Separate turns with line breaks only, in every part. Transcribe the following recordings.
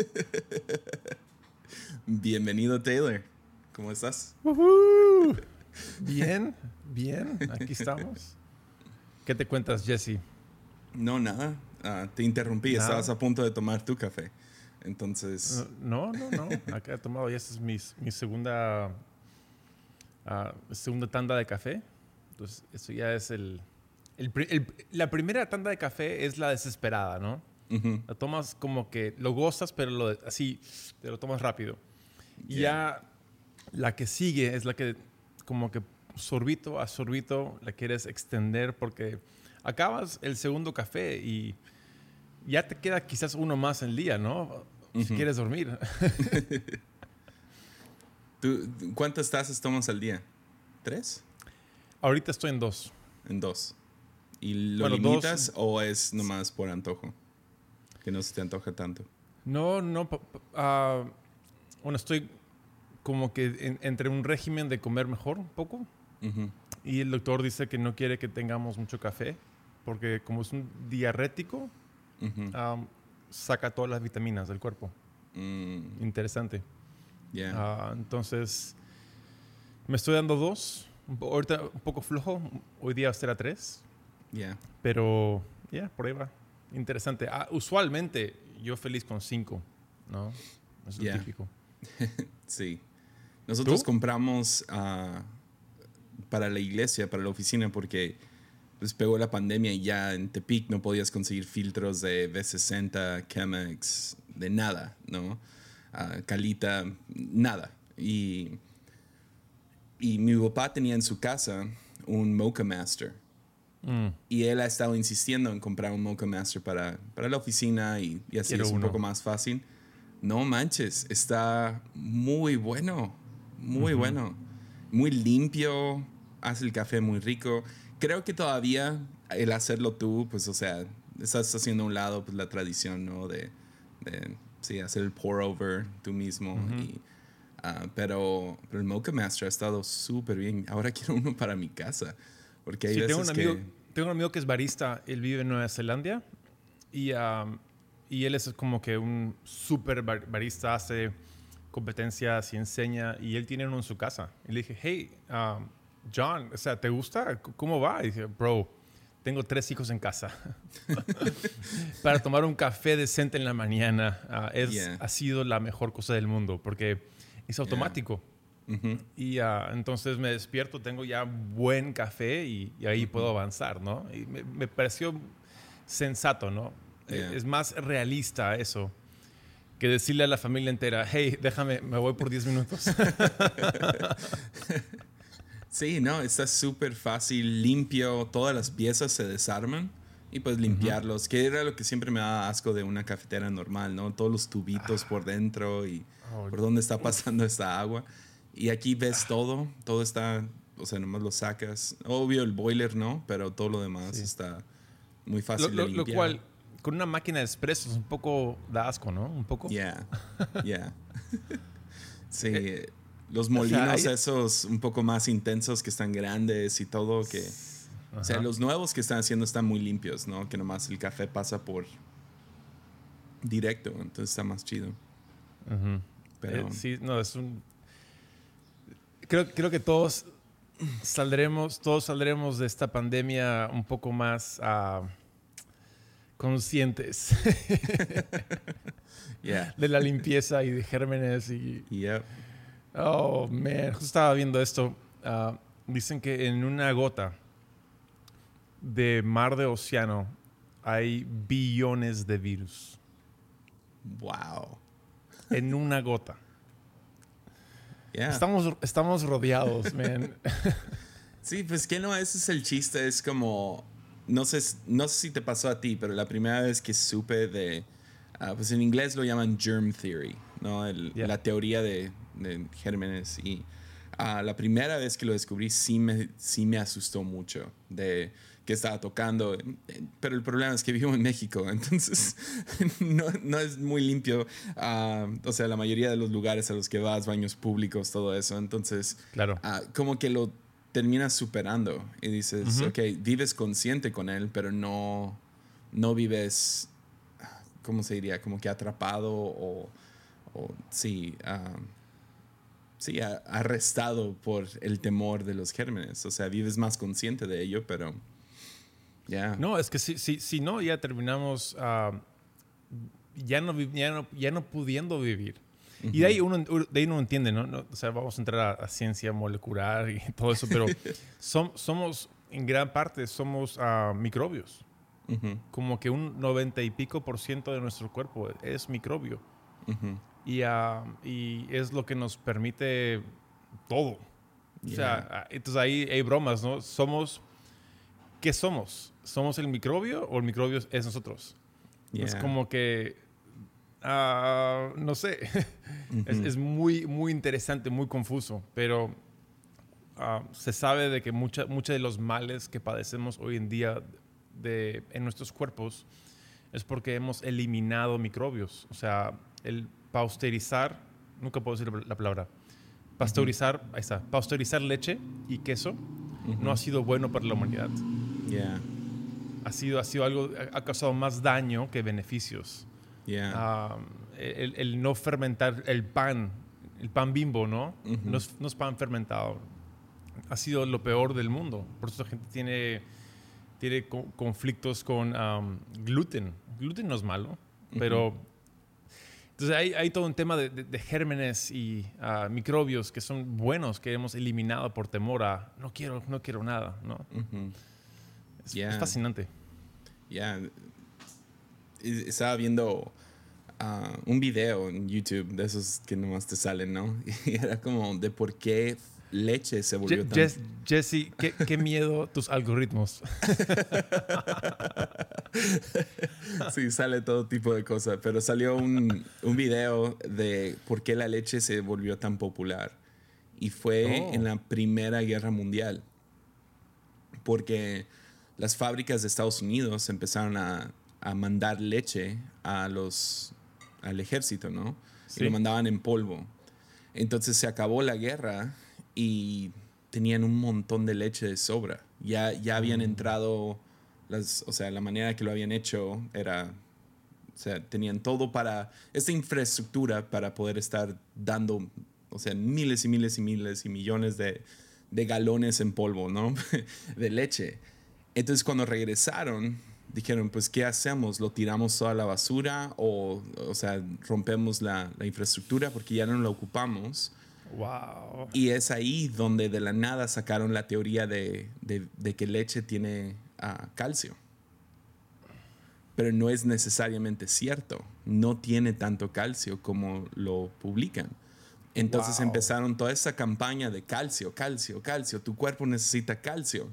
Bienvenido, Taylor. ¿Cómo estás?
Bien, bien, aquí estamos. ¿Qué te cuentas, Jesse?
No, nada. Ah, te interrumpí, estabas a punto de tomar tu café. Entonces.
No, no, no. Acá he tomado, ya esta es mi, mi segunda, ah, segunda tanda de café. Entonces, eso ya es el, La primera tanda de café es la desesperada, ¿no? La tomas como que lo gozas, pero lo, así te lo tomas rápido. Y ya la que sigue es la que como que sorbito a sorbito la quieres extender porque acabas el segundo café y ya te queda quizás uno más en el día, ¿no? Si quieres dormir.
¿Tú, ¿Cuántas tazas tomas al día? ¿Tres?
Ahorita estoy en dos.
En dos. ¿Y lo limitas o es nomás por antojo? Que no se te antoja tanto.
No, no. Uh, bueno, estoy como que entre un régimen de comer mejor un poco. Y el doctor dice que no quiere que tengamos mucho café porque como es un diarrético, saca todas las vitaminas del cuerpo. Mm. Interesante. Yeah. entonces, me estoy dando dos. Ahorita un poco flojo. Hoy día será tres. Yeah. Pero, ya, por ahí va. Interesante. Ah, usualmente yo feliz con cinco, ¿no? Es lo típico.
sí. Nosotros compramos ah, para la iglesia, para la oficina, porque pues pegó la pandemia y ya en Tepic no podías conseguir filtros de V60, Chemex, de nada, ¿no? Uh, Calita, nada. Y, y mi papá tenía en su casa un Mocha Master. Mm. Y él ha estado insistiendo en comprar un Mocha Master para, para la oficina y, y así es un poco más fácil. No manches, está muy bueno, muy bueno, muy limpio, hace el café muy rico creo que todavía el hacerlo tú, pues, o sea, estás haciendo a un lado pues, la tradición, ¿no? De, de sí, hacer el pour over tú mismo. y, ah, pero, pero el Mocha Master ha estado súper bien. Ahora quiero uno para mi casa. Porque hay
tengo un amigo, que... Tengo un amigo que es barista. Él vive en Nueva Zelanda. Y, y él es como que un súper barista. Hace competencias y enseña. Y él tiene uno en su casa. Y le dije, hey, John, o sea, ¿te gusta? ¿Cómo va? Y dije, bro, tengo tres hijos en casa. Para tomar un café decente en la mañana ah, es, ha sido la mejor cosa del mundo porque es automático. Y uh, entonces me despierto, tengo ya buen café y, ahí puedo avanzar, ¿no? Y me, pareció sensato, ¿no? E, es más realista eso que decirle a la familia entera, hey, déjame, me voy por 10 minutos.
Sí, no, está súper fácil, limpio, todas las piezas se desarman y pues limpiarlos, que era lo que siempre me da asco de una cafetera normal, ¿no? Todos los tubitos por dentro y por dónde está pasando esta agua. Y aquí ves todo, todo está, o sea, nomás lo sacas. Obvio el boiler no, pero todo lo demás está muy fácil
lo,
de limpiar.
Lo cual, con una máquina de expresos un poco da asco, ¿no? Un poco.
Yeah, yeah. sí. Eh, los molinos esos un poco más intensos que están grandes y todo que... O sea, los nuevos que están haciendo están muy limpios, ¿no? Que nomás el café pasa por directo, entonces está más chido.
Pero... Eh, sí, no, es un... Creo, creo que todos saldremos, todos saldremos de esta pandemia un poco más uh, conscientes de la limpieza y de gérmenes y... Oh, man, justo estaba viendo esto. Ah, dicen que en una gota de mar de océano hay billones de virus.
Wow.
En una gota. Estamos, estamos rodeados, man.
sí, pues que no, ese es el chiste. Es como, no sé, no sé si te pasó a ti, pero la primera vez que supe de, ah, pues en inglés lo llaman germ theory, ¿no? La teoría de, de gérmenes y uh, la primera vez que lo descubrí sí me, sí me asustó mucho de que estaba tocando, pero el problema es que vivo en México, entonces no, no, es muy limpio, uh, o sea, la mayoría de los lugares a los que vas, baños públicos, todo eso, entonces,
claro.
Uh, como que lo terminas superando y dices, ok, vives consciente con él, pero no, no vives ¿cómo se diría? Como que atrapado o, o sí, ah, sí, arrestado por el temor de los gérmenes. O sea, vives más consciente de ello, pero ya.
No, es que si, si, si no, ya terminamos ah, ya, no, ya, no, pudiendo vivir. Y de ahí, uno, de ahí uno entiende, ¿no? O sea, vamos a entrar a, ciencia molecular y todo eso, pero somos, en gran parte, somos uh, microbios. Como que un 90 y pico por ciento de nuestro cuerpo es microbio. y, uh, y, es lo que nos permite todo. O sea, entonces ahí hay bromas, ¿no? Somos, ¿qué somos? ¿Somos el microbio o el microbio es nosotros? Es como que, uh, no sé, es, es, muy, muy interesante, muy confuso, pero uh, se sabe de que muchos de los males que padecemos hoy en día de, en nuestros cuerpos es porque hemos eliminado microbios. O sea, el pasteurizar, nunca puedo decir la palabra, pasteurizar, ahí está, pasteurizar leche y queso no ha sido bueno para la humanidad.
Yeah
ha sido, ha sido algo, ha causado más daño que beneficios.
Yeah.
el, no fermentar el pan, el pan bimbo, ¿no? no, es, pan fermentado. Ha sido lo peor del mundo. Por eso la gente tiene, tiene conflictos con gluten. Gluten no es malo, pero... Entonces hay, hay, todo un tema de, gérmenes y ah, microbios que son buenos, que hemos eliminado por temor a no quiero, no quiero nada, ¿no? Es, fascinante.
Ya. Estaba viendo ah, un video en YouTube de esos que nomás te salen, ¿no? Y era como de por qué leche se volvió tan...
Jesse, qué, miedo tus algoritmos.
sí, sale todo tipo de cosas, pero salió un, un, video de por qué la leche se volvió tan popular. Y fue oh. en la Primera Guerra Mundial. Porque las fábricas de Estados Unidos empezaron a, mandar leche a los, al ejército, ¿no? Y lo mandaban en polvo. Entonces se acabó la guerra y tenían un montón de leche de sobra. Ya, ya habían mm. entrado, las, o sea, la manera que lo habían hecho era, o sea, tenían todo para, esta infraestructura para poder estar dando, o sea, miles y miles y miles y millones de, de galones en polvo, ¿no? de leche. Entonces cuando regresaron, dijeron, pues, ¿qué hacemos? ¿Lo tiramos toda la basura o, o sea, rompemos la, la infraestructura porque ya no la ocupamos?
Wow.
Y es ahí donde de la nada sacaron la teoría de, de, de que leche tiene uh, calcio. Pero no es necesariamente cierto. No tiene tanto calcio como lo publican. Entonces empezaron toda esa campaña de calcio, calcio, calcio. Tu cuerpo necesita calcio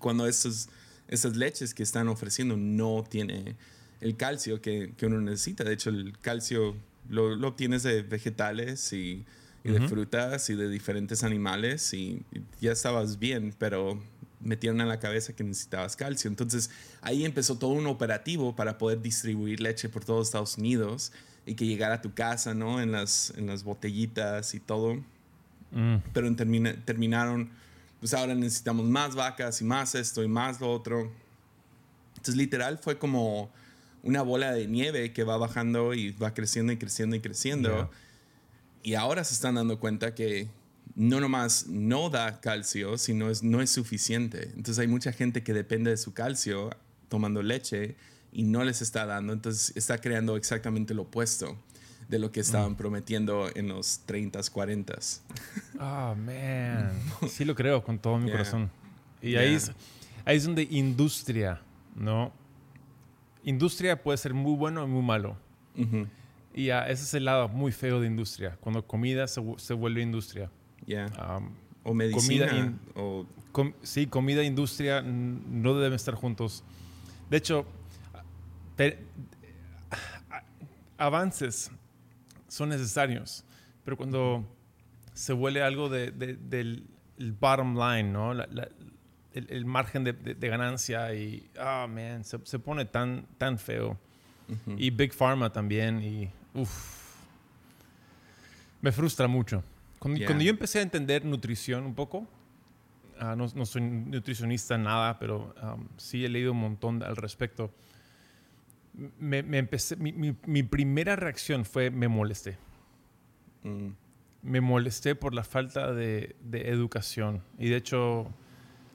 cuando esas, esas leches que están ofreciendo no tiene el calcio que, que uno necesita. De hecho, el calcio lo, lo obtienes de vegetales y, de frutas y de diferentes animales y, ya estabas bien, pero metieron en la cabeza que necesitabas calcio. Entonces ahí empezó todo un operativo para poder distribuir leche por todo Estados Unidos y que llegara a tu casa, ¿no? En las, en las botellitas y todo. Mm. Pero terminaron pues ahora necesitamos más vacas y más esto y más lo otro. Entonces literal fue como una bola de nieve que va bajando y va creciendo y creciendo y creciendo. Y ahora se están dando cuenta que no nomás no da calcio, sino es, no es suficiente. Entonces hay mucha gente que depende de su calcio tomando leche y no les está dando. Entonces está creando exactamente lo opuesto de lo que estaban mm. prometiendo en los 30s, 40s.
Ah, man. Sí lo creo con todo mi corazón. Y ahí, es, ahí es donde industria, ¿no? Industria puede ser muy bueno y muy malo. Y ese es el lado muy feo de industria, cuando comida se, se vuelve industria.
o medicina. o...
sí, comida e industria no deben estar juntos. De hecho, avances son necesarios, pero cuando se vuelve algo de, del bottom line, ¿no? el, margen de, ganancia y, ah, man, se, pone tan, tan feo. Y Big Pharma también, y, uff, me frustra mucho. Cuando, yo empecé a entender nutrición un poco, ah, no, soy nutricionista nada, pero um, sí he leído un montón al respecto me, empecé, mi, primera reacción fue me molesté. Mm. Me molesté por la falta de, educación. Y de hecho,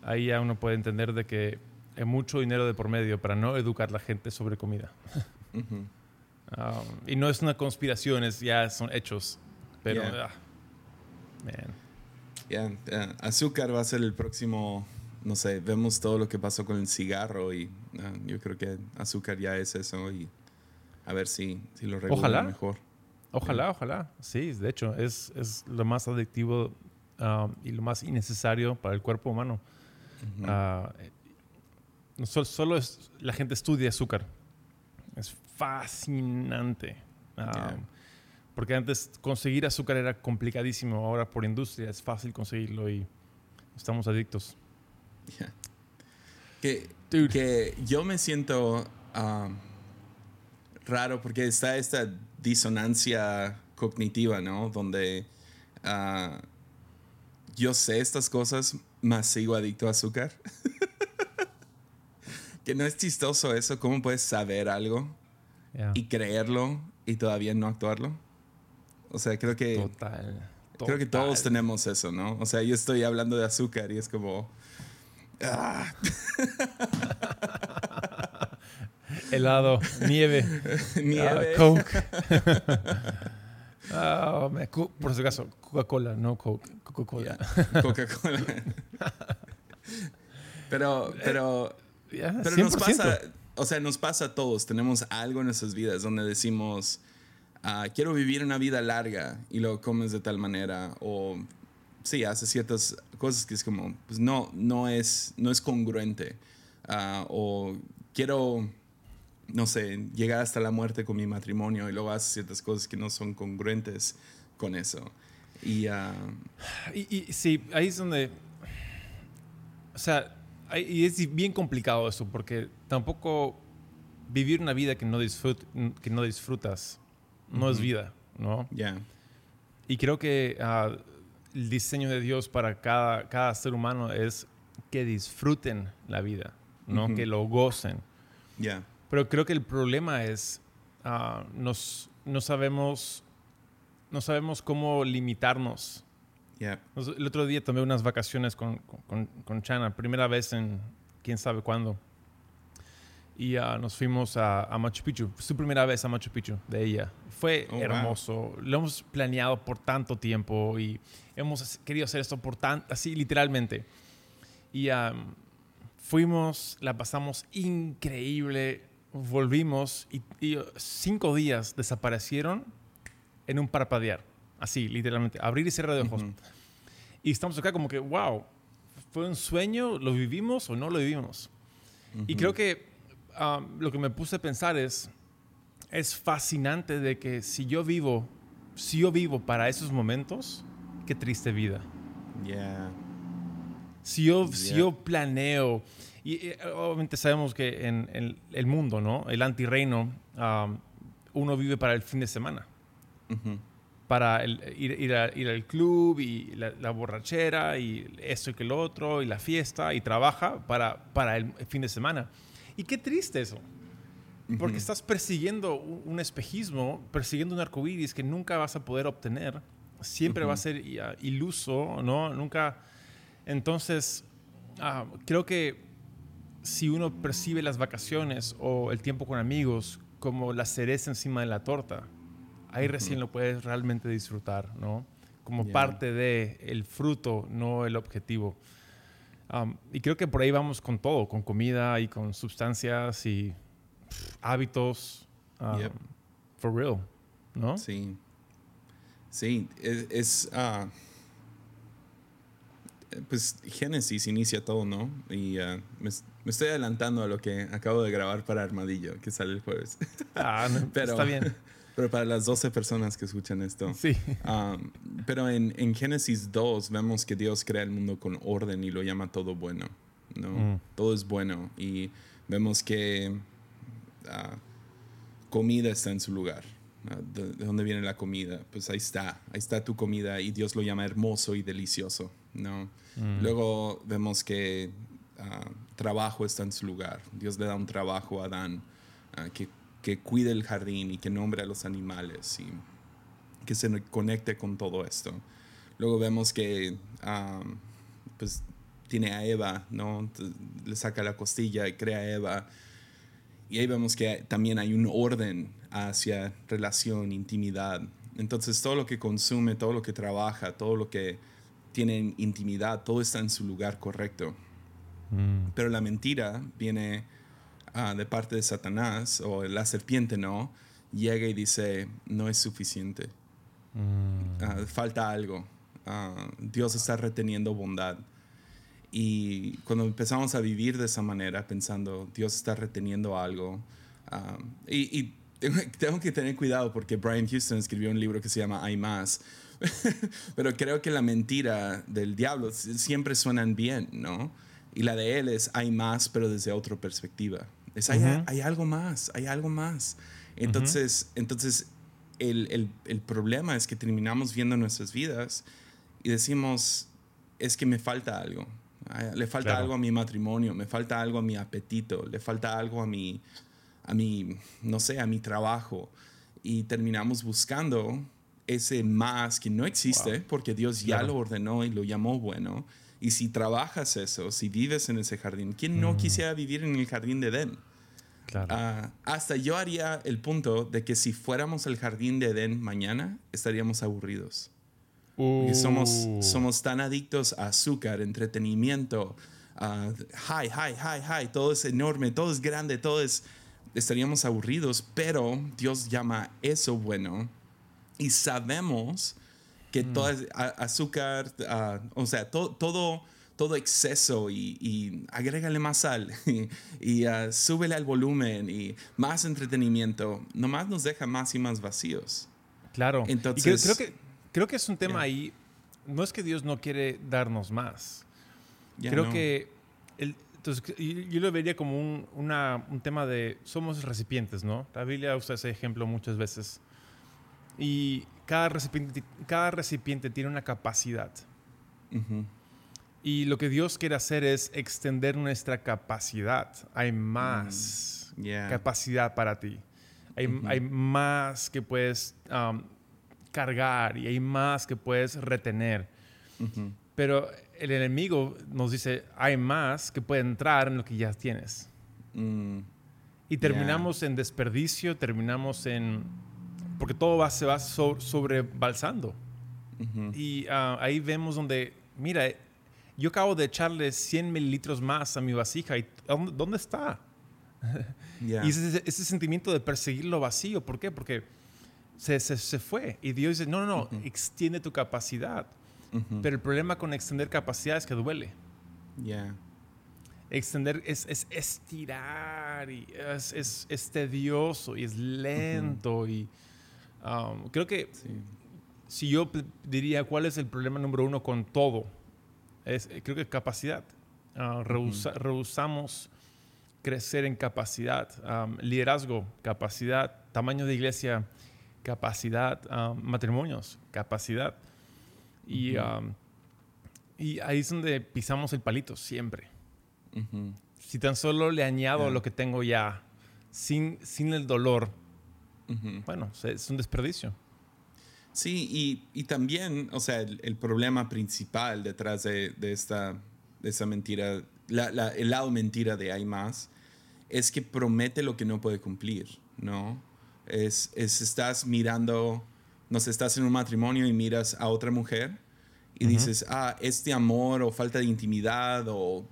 ahí ya uno puede entender de que hay mucho dinero de por medio para no educar a la gente sobre comida. Um, y no es una conspiración, es, ya son hechos. Pero,
ah, azúcar va a ser el próximo, no sé, vemos todo lo que pasó con el cigarro y ah, yo creo que azúcar ya es eso y a ver si, si lo regulan mejor.
Ojalá, ojalá. Sí, de hecho, es, es lo más adictivo um, y lo más innecesario para el cuerpo humano. Ah, solo, es, la gente estudia azúcar. Es fascinante. Um, porque antes conseguir azúcar era complicadísimo. Ahora por industria es fácil conseguirlo y estamos adictos.
Que, que, yo me siento um, raro porque está esta disonancia cognitiva, ¿no? Donde uh, yo sé estas cosas, más sigo adicto a azúcar. que no es chistoso eso, ¿cómo puedes saber algo y creerlo y todavía no actuarlo? O sea, creo que... Total. Creo que todos tenemos eso, ¿no? O sea, yo estoy hablando de azúcar y es como... Ah.
helado, nieve, nieve. Ah, Coke. Ah, por si acaso, Coca-Cola, no Coke, Coca-Cola.
Coca-Cola. pero, pero, pero nos pasa, o sea, nos pasa a todos. Tenemos algo en nuestras vidas donde decimos, quiero vivir una vida larga y lo comes de tal manera o sí, hace ciertas cosas que es como, pues no, no es, no es congruente. o quiero no sé, llegar hasta la muerte con mi matrimonio y luego hace ciertas cosas que no son congruentes con eso. Y, uh,
y, sí, ahí es donde, o sea, y es bien complicado eso porque tampoco vivir una vida que no, que no disfrutas no es vida, ¿no?
Ya.
Y creo que uh, el diseño de Dios para cada, cada ser humano es que disfruten la vida, ¿no? Que lo gocen.
Ya.
Pero creo que el problema es, uh, nos, no, sabemos, no sabemos cómo limitarnos. El otro día tomé unas vacaciones con, con, con, Chana, primera vez en quién sabe cuándo. Y uh, nos fuimos a, a, Machu Picchu, su primera vez a Machu Picchu de ella. Fue oh, hermoso. Lo hemos planeado por tanto tiempo y hemos querido hacer esto por tanto, así literalmente. Y um, fuimos, la pasamos increíble volvimos y, cinco días desaparecieron en un parpadear. Así, literalmente. Abrir y cerrar de ojos. Y estamos acá como que, wow, ¿fue un sueño? ¿Lo vivimos o no lo vivimos? Y creo que um, lo que me puse a pensar es, es fascinante de que si yo vivo, si yo vivo para esos momentos, qué triste vida.
Yeah.
Si yo, si yo planeo y eh, obviamente sabemos que en, el mundo, ¿no? El antirreino, uno vive para el fin de semana. Para ir, ir, al club y la, borrachera y esto y que lo otro y la fiesta y trabaja para, para el fin de semana. Y qué triste eso. Porque estás persiguiendo un espejismo, persiguiendo un arcoíris que nunca vas a poder obtener. Siempre va a ser iluso, ¿no? Nunca. Entonces, ah, creo que si uno percibe las vacaciones o el tiempo con amigos como la cereza encima de la torta, ahí recién lo puedes realmente disfrutar, ¿no? Como parte de el fruto, no el objetivo. Um, y creo que por ahí vamos con todo, con comida y con sustancias y hábitos. Um, for real, ¿no?
Sí. Sí, es... Ah, pues Génesis inicia todo, ¿no? Y uh, me, estoy adelantando a lo que acabo de grabar para Armadillo, que sale el jueves.
Ah, no, pero, está bien.
Pero para las 12 personas que escuchan esto.
Sí.
Um, pero en, en, Génesis 2 vemos que Dios crea el mundo con orden y lo llama todo bueno, ¿no? Mm. Todo es bueno. Y vemos que uh, comida está en su lugar. ¿De, ¿De dónde viene la comida? Pues ahí está, ahí está tu comida y Dios lo llama hermoso y delicioso, ¿no? Mm. Luego vemos que ah, trabajo está en su lugar. Dios le da un trabajo a Adán, ah, que que cuide el jardín y que nombre a los animales y que se conecte con todo esto. Luego vemos que pues tiene a Eva, ¿no? Le saca la costilla y crea a Eva. Y ahí vemos que también hay un orden hacia relación, intimidad. Entonces todo lo que consume, todo lo que trabaja, todo lo que tiene intimidad, todo está en su lugar correcto. Mm. Pero la mentira viene ah, de parte de Satanás, o la serpiente no, llega y dice, no es suficiente. Mm. Ah, falta algo. Ah, Dios está reteniendo bondad. Y cuando empezamos a vivir de esa manera, pensando, Dios está reteniendo algo, y, tengo, que tener cuidado porque Brian Houston escribió un libro que se llama Hay más, pero creo que la mentira del diablo siempre suenan bien, ¿no? Y la de él es hay más, pero desde otra perspectiva. Es hay, hay algo más, hay algo más. Entonces, entonces el, el, el, problema es que terminamos viendo nuestras vidas y decimos, es que me falta algo. Le falta algo a mi matrimonio, me falta algo a mi apetito, le falta algo a mi, a mi, no sé, a mi trabajo. Y terminamos buscando ese más que no existe porque Dios ya lo ordenó y lo llamó bueno. Y si trabajas eso, si vives en ese jardín, ¿quién no mm. quisiera vivir en el jardín de Edén? Ah, hasta yo haría el punto de que si fuéramos al jardín de Edén mañana, estaríamos aburridos. somos, uh. somos tan adictos a azúcar, entretenimiento, uh, high, high, high, high, todo es enorme, todo es grande, todo es... Estaríamos aburridos, pero Dios llama eso bueno y sabemos que mm. todo azúcar, ah, o sea, todo, todo exceso y, agrégale más sal y, uh, súbele al volumen y más entretenimiento, nomás nos deja más y más vacíos.
Claro. Entonces, creo, que, creo que es un tema ahí, no es que Dios no quiere darnos más. creo que entonces, yo lo vería como un, un tema de somos recipientes, ¿no? La Biblia usa ese ejemplo muchas veces. Y cada recipiente, cada recipiente tiene una capacidad. Y lo que Dios quiere hacer es extender nuestra capacidad. Hay más mm, capacidad para ti. Hay, hay más que puedes um, cargar y hay más que puedes retener. Pero el enemigo nos dice, hay más que puede entrar en lo que ya tienes. Mm, y terminamos en desperdicio, terminamos en porque todo va, se va sobrebalsando. Y ah, ahí vemos donde, mira, yo acabo de echarle 100 mililitros más a mi vasija y ¿dónde está? Y ese, ese, sentimiento de perseguir lo vacío, ¿por qué? Porque se, se, fue. Y Dios dice, no, no, no, extiende tu capacidad. Pero el problema con extender capacidad es que duele. Extender es, es estirar y es, es, es, tedioso y es lento y Um, creo que si yo diría cuál es el problema número uno con todo, es, eh, creo que capacidad. Uh, rehusamos crecer en capacidad, um, liderazgo, capacidad, tamaño de iglesia, capacidad, um, matrimonios, capacidad. Y, y ahí es donde pisamos el palito siempre. Si tan solo le añado lo que tengo ya, sin, sin el dolor, bueno, es un desperdicio.
Sí, y, también, o sea, el, problema principal detrás de, esta, de esa mentira, el lado mentira de hay más, es que promete lo que no puede cumplir, ¿no? Es, es estás mirando, no sé, estás en un matrimonio y miras a otra mujer y dices, ah, este amor o falta de intimidad o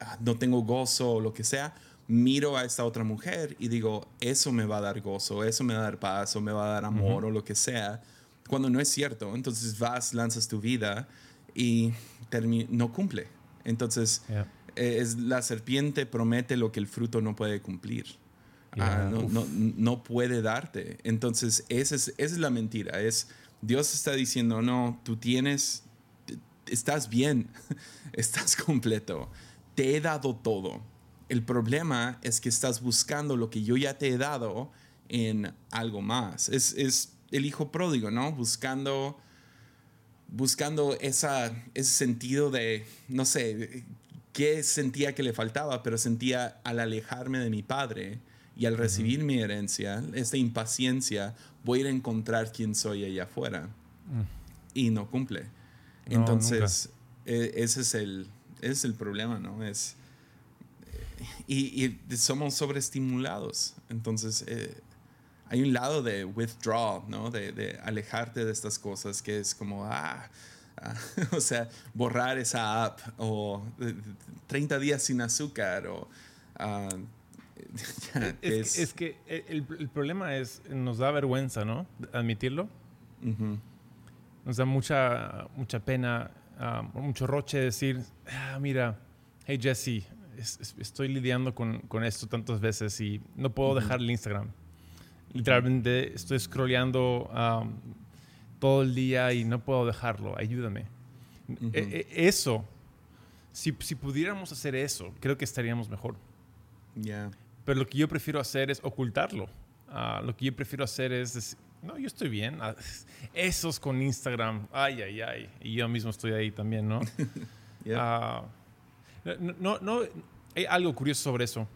ah, no tengo gozo o lo que sea, miro a esta otra mujer y digo, eso me va a dar gozo, eso me va a dar paz, o me va a dar amor, o lo que sea, cuando no es cierto. Entonces vas, lanzas tu vida y no cumple. Entonces, e, es, la serpiente promete lo que el fruto no puede cumplir. Ah, no, no, puede darte. Entonces, esa es, esa es la mentira. Es, Dios está diciendo, no, tú tienes, estás bien, estás completo, te he dado todo el problema es que estás buscando lo que yo ya te he dado en algo más. Es, el hijo pródigo, ¿no? Buscando, buscando esa, ese sentido de, no sé, qué sentía que le faltaba, pero sentía al alejarme de mi padre Y al recibir mi herencia, esta impaciencia, voy a ir a encontrar quién soy allá afuera. Mm. Y no cumple. Entonces, e, ese, es el, es el problema, ¿no? Es, y, y somos sobreestimulados. Entonces, eh, hay un lado de withdraw, ¿no? De, de, alejarte de estas cosas que es como, ah, ah o sea, borrar esa app o 30 días sin azúcar o... Ah,
es, que, el, problema es, nos da vergüenza, ¿no? Admitirlo. Nos da mucha, mucha pena, ah, mucho roche decir, ah, mira, hey Jesse, estoy lidiando con, con, esto tantas veces y no puedo dejar el Instagram. Literalmente estoy scrolleando todo el día y no puedo dejarlo, ayúdame. E, e, eso, si, si, pudiéramos hacer eso, creo que estaríamos mejor.
Ya.
Pero lo que yo prefiero hacer es ocultarlo. Ah, lo que yo prefiero hacer es decir, no, yo estoy bien. Ah, esos con Instagram, ay, ay, ay. Y yo mismo estoy ahí también, ¿no? Ah, no, no, hay algo curioso sobre eso.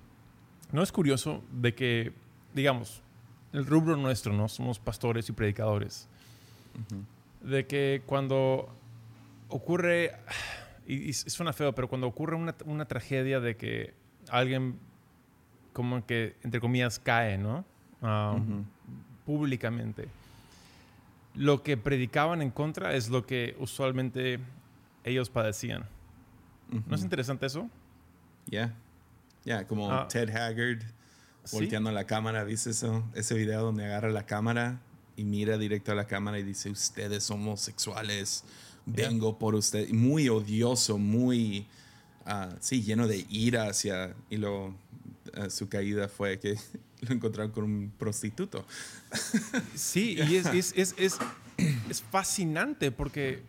No es curioso de que, digamos, el rubro nuestro, ¿no? Somos pastores y predicadores. De que cuando ocurre, y, suena feo, pero cuando ocurre una, una tragedia de que alguien como que, entre comillas, cae, ¿no? Um, públicamente. Lo que predicaban en contra es lo que usualmente ellos padecían. ¿No es interesante eso?
Ya. Ya, como ah. Ted Haggard volteando a la cámara, ¿viste eso? Ese video donde agarra la cámara y mira directo a la cámara y dice, ustedes homosexuales, vengo por ustedes. Muy odioso, muy, uh, sí, lleno de ira hacia, y lo su caída fue que lo encontraron con un prostituto.
Sí, y es, es, es, es, fascinante porque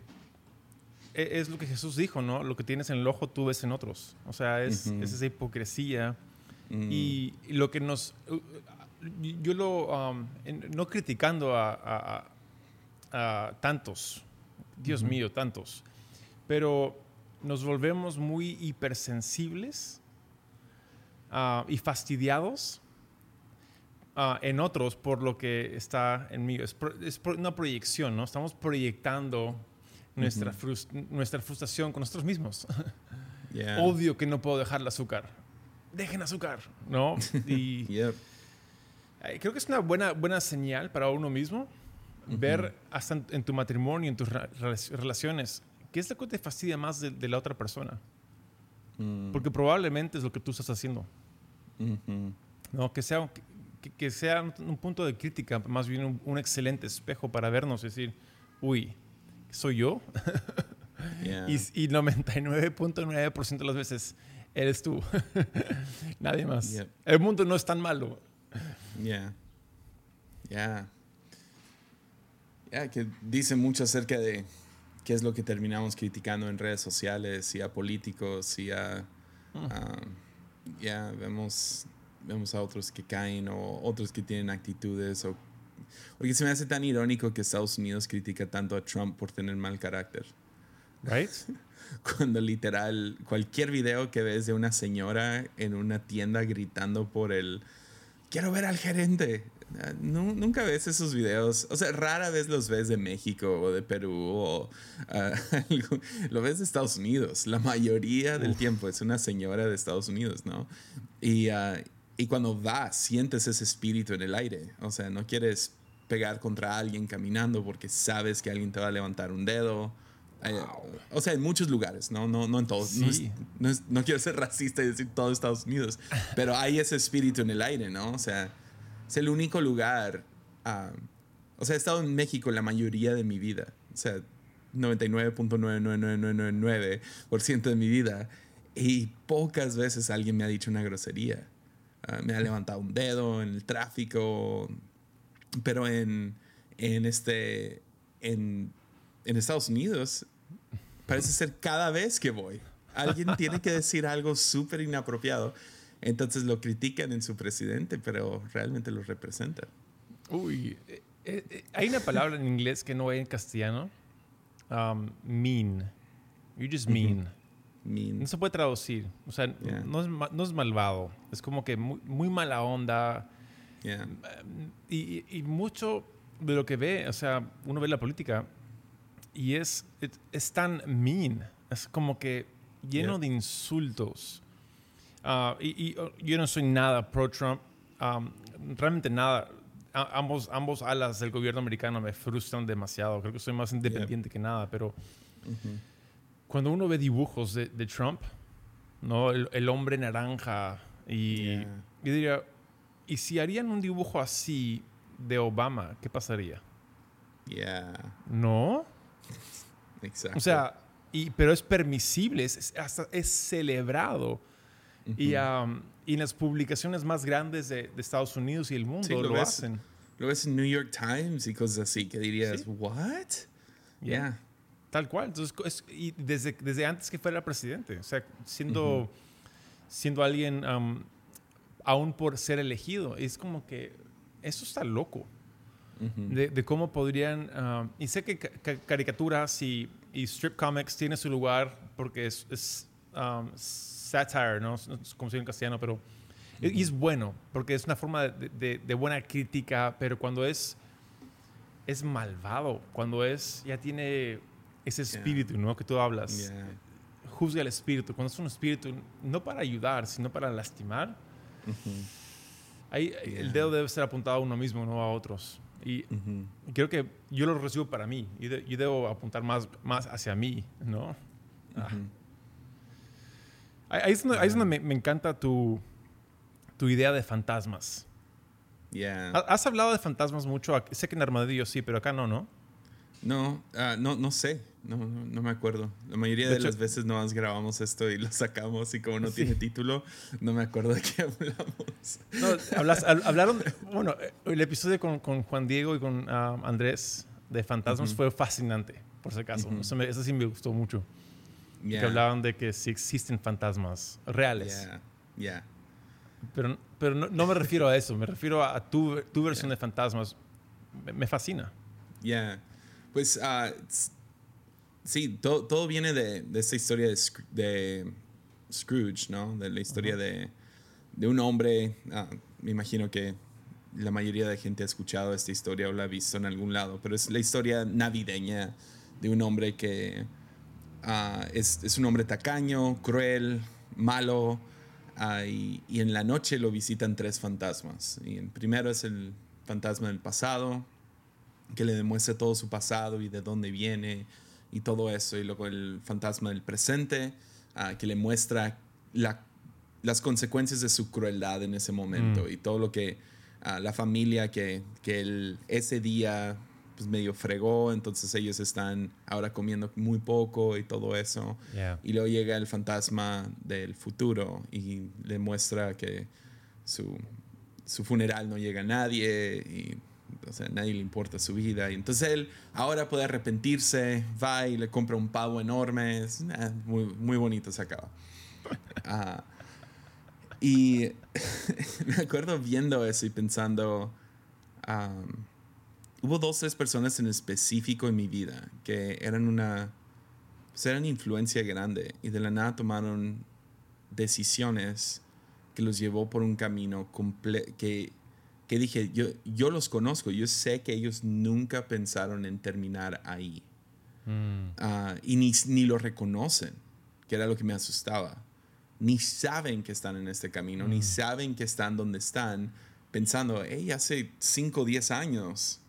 es lo que Jesús dijo, ¿no? Lo que tienes en el ojo tú ves en otros. O sea, es, esa hipocresía. Mm. Y lo que nos... Yo lo... Um, no criticando a, a, tantos, Dios mío, tantos, pero nos volvemos muy hipersensibles Ah, y fastidiados en otros por lo que está en mí. Es, una proyección, ¿no? Estamos proyectando nuestra, nuestra frustración con nosotros mismos. Odio que no puedo dejar el azúcar. Dejen azúcar, ¿no? Y creo que es una buena, buena señal para uno mismo ver hasta en, tu matrimonio, en tus relaciones, qué es lo que te fastidia más de la otra persona. Mm. Porque probablemente es lo que tú estás haciendo. No, que sea, que, sea un punto de crítica, más bien un, excelente espejo para vernos y decir, uy, ¿soy yo? y, y 99.9% de las veces eres tú. Nadie más. El mundo no es tan malo.
Ya. Ya. Ya, que dice mucho acerca de qué es lo que terminamos criticando en redes sociales y a políticos y a... Mm. ya vemos, vemos a otros que caen o otros que tienen actitudes o... Porque se me hace tan irónico que Estados Unidos critica tanto a Trump por tener mal carácter.
Right?
Cuando literal cualquier video que ves de una señora en una tienda gritando por el quiero ver al gerente nunca ves esos videos. O sea, rara vez los ves de México o de Perú o ah, lo ves de Estados Unidos. La mayoría del tiempo es una señora de Estados Unidos, ¿no? Y, ah, y cuando vas, sientes ese espíritu en el aire. O sea, no quieres pegar contra alguien caminando porque sabes que alguien te va a levantar un dedo. Eh, o sea, en muchos lugares, ¿no? No, no en todos. No, no, quiero ser racista y decir todo Estados Unidos, pero hay ese espíritu en el aire, ¿no? O sea, es el único lugar. Ah, o sea, he estado en México la mayoría de mi vida. O sea, 99.99999% de mi vida. Y pocas veces alguien me ha dicho una grosería. Ah, me ha levantado un dedo en el tráfico. Pero en, en, este, en, en Estados Unidos parece ser cada vez que voy. Alguien tiene que decir algo súper inapropiado. Entonces lo critican en su presidente, pero realmente lo representan.
Uy, eh, eh, hay una palabra en inglés que no hay en castellano. Um, mean. You just mean. No se puede traducir. O sea, no, es, no, es, malvado. Es como que muy, muy mala onda. Y, y, mucho de lo que ve, o sea, uno ve la política y es, es, tan mean. Es como que lleno de insultos. Ah, y, y, oh, yo no soy nada pro-Trump. Um, realmente nada. ambos, ambos alas del gobierno americano me frustran demasiado. Creo que soy más independiente que nada, pero cuando uno ve dibujos de, de Trump, ¿no? El, hombre naranja y, diría, ¿y si harían un dibujo así de Obama, qué pasaría?
Yeah.
¿No?
Exacto.
O sea, y, pero es permisible, es, hasta es celebrado. y, um, y, en las publicaciones más grandes de, de Estados Unidos y el mundo lo, hacen.
Lo ves en New York Times y cosas así que dirías, ¿what?
Yeah. Tal cual. Entonces, y desde, desde antes que fuera presidente, o sea, siendo, siendo alguien um, aún por ser elegido, es como que eso está loco. de, cómo podrían, um, y sé que caricaturas y, y, strip comics tienen su lugar porque es, es um, satire, ¿no? Como se dice en castellano, pero y es bueno, porque es una forma de, de, buena crítica, pero cuando es, es malvado, cuando es, ya tiene ese espíritu, ¿no? Que tú hablas. Juzga el espíritu. Cuando es un espíritu, no para ayudar, sino para lastimar, ahí el dedo debe ser apuntado a uno mismo, no a otros. Y creo que yo lo recibo para mí. Y yo debo apuntar más, más hacia mí, ¿no? Ah. Ahí es donde, me, me, encanta tu, tu idea de fantasmas.
Yeah.
¿Has hablado de fantasmas mucho? Sé que en Armadillo sí, pero acá no, ¿no?
No, uh, no, no sé. No, no, me acuerdo. La mayoría de, las veces no grabamos esto y lo sacamos y como no tiene título, no me acuerdo de qué hablamos.
No, hablas, hablaron, bueno, el episodio con, con Juan Diego y con uh, Andrés de Fantasmas fue fascinante, por si acaso. eso, eso, sí me gustó mucho. Que hablaban de que sí existen fantasmas reales.
Ya.
Pero, pero no, no, me refiero a eso, me refiero a, tu, tu, versión de fantasmas. Me, fascina.
Ya. Pues uh, sí, todo, todo viene de, de, esta historia de, de, Scrooge, ¿no? De la historia de, de, un hombre. Uh, me imagino que la mayoría de gente ha escuchado esta historia o la ha visto en algún lado, pero es la historia navideña de un hombre que uh, es, es, un hombre tacaño, cruel, malo, y, y, en la noche lo visitan tres fantasmas. Y el primero es el fantasma del pasado, que le demuestra todo su pasado y de dónde viene y todo eso. Y luego el fantasma del presente, ah, que le muestra las consecuencias de su crueldad en ese momento mm. y todo lo que uh, la familia que, que ese día pues medio fregó, entonces ellos están ahora comiendo muy poco y todo eso. Y luego llega el fantasma del futuro y le muestra que su, su funeral no llega a nadie y o sea, nadie le importa su vida. Y entonces él ahora puede arrepentirse, va y le compra un pavo enorme. Es, muy, muy bonito se acaba. Ah, y me acuerdo viendo eso y pensando, hubo dos, tres personas en específico en mi vida que eran una, pues eran influencia grande y de la nada tomaron decisiones que los llevó por un camino que que dije, yo, yo los conozco, yo sé que ellos nunca pensaron en terminar ahí. Mm. Ah, y ni, ni lo reconocen, que era lo que me asustaba. Ni saben que están en este camino, ni mm. saben que están donde están, pensando, hey, hace 5 o 10 años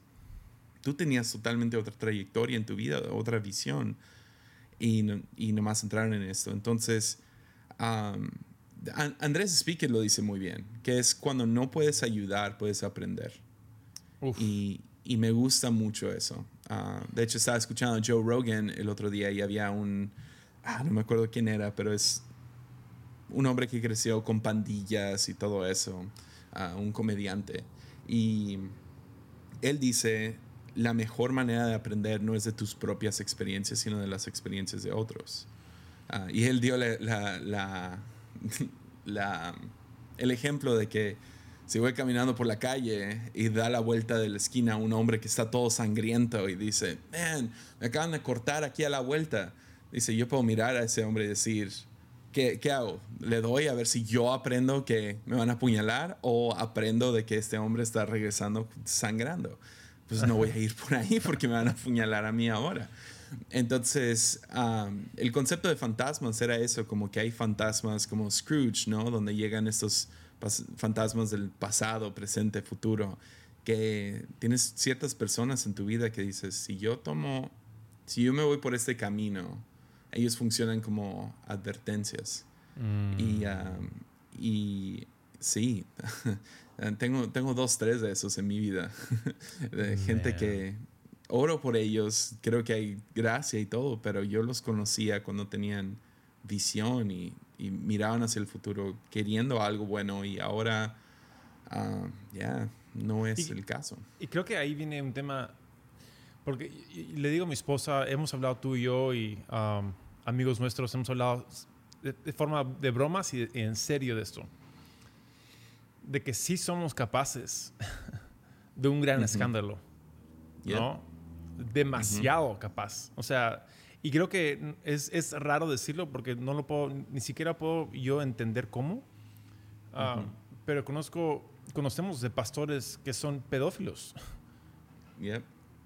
tú tenías totalmente otra trayectoria en tu vida, otra visión, y, y nomás entraron en esto. Entonces, Andrés Speaker lo dice muy bien, que es cuando no puedes ayudar, puedes aprender. Y, y, me gusta mucho eso. Ah, de hecho, estaba escuchando a Joe Rogan el otro día y había un, ah, no me acuerdo quién era, pero es un hombre que creció con pandillas y todo eso, uh, un comediante. Y él dice, la mejor manera de aprender no es de tus propias experiencias, sino de las experiencias de otros. Ah, y él dio la, la la, el ejemplo de que si voy caminando por la calle y da la vuelta de la esquina un hombre que está todo sangriento y dice, man, me acaban de cortar aquí a la vuelta. dice, yo puedo mirar a ese hombre y decir, ¿qué, ¿qué hago? ¿Le doy a ver si yo aprendo que me van a apuñalar o aprendo de que este hombre está regresando sangrando? Pues no voy a ir por ahí porque me van a apuñalar a mí ahora. Entonces, el concepto de fantasmas era eso, como que hay fantasmas como Scrooge, ¿no? Donde llegan estos fantasmas del pasado, presente, futuro, que tienes ciertas personas en tu vida que dices, si yo tomo, si yo me voy por este camino, ellos funcionan como advertencias. Y, mm. y sí, tengo, tengo dos, tres de esos en mi vida. de gente que oro por ellos, creo que hay gracia y todo, pero yo los conocía cuando tenían visión y, miraban hacia el futuro queriendo algo bueno y ahora ah, ya no es el caso.
Y creo que ahí viene un tema, porque le digo a mi esposa, hemos hablado tú y yo y amigos nuestros, hemos hablado de, forma de bromas y, en serio de esto, de que sí somos capaces de un gran escándalo. ¿no? Demasiado capaz. O sea, y creo que es, es, raro decirlo porque no lo puedo, ni siquiera puedo yo entender cómo. Ah, pero conozco, conocemos de pastores que son pedófilos.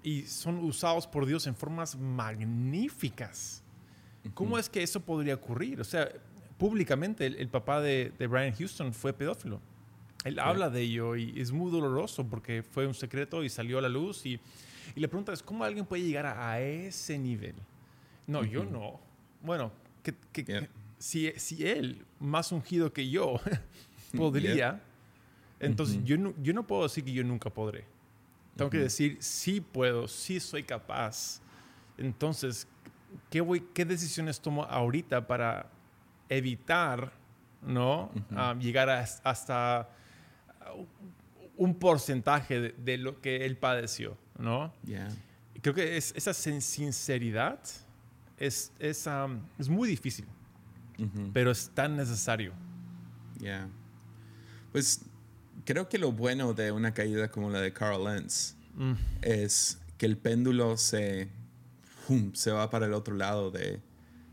Y son usados por Dios en formas magníficas. ¿Cómo es que eso podría ocurrir? O sea, públicamente el, papá de, de, Brian Houston fue pedófilo. Él habla de ello y es muy doloroso porque fue un secreto y salió a la luz y y la pregunta es, ¿cómo alguien puede llegar a, ese nivel? No, yo no. Bueno, que, si, si, él, más ungido que yo, podría, entonces yo, no, yo no puedo decir que yo nunca podré. Tengo que decir, sí puedo, sí soy capaz. Entonces, ¿qué, voy, qué decisiones tomo ahorita para evitar ¿no? Ah, llegar hasta un porcentaje de, lo que él padeció? ¿no? Creo que es, esa sinceridad es, es, um, es muy difícil, pero es tan necesario.
Yeah. Pues creo que lo bueno de una caída como la de Carl Lenz mm. es que el péndulo se, se va para el otro lado de,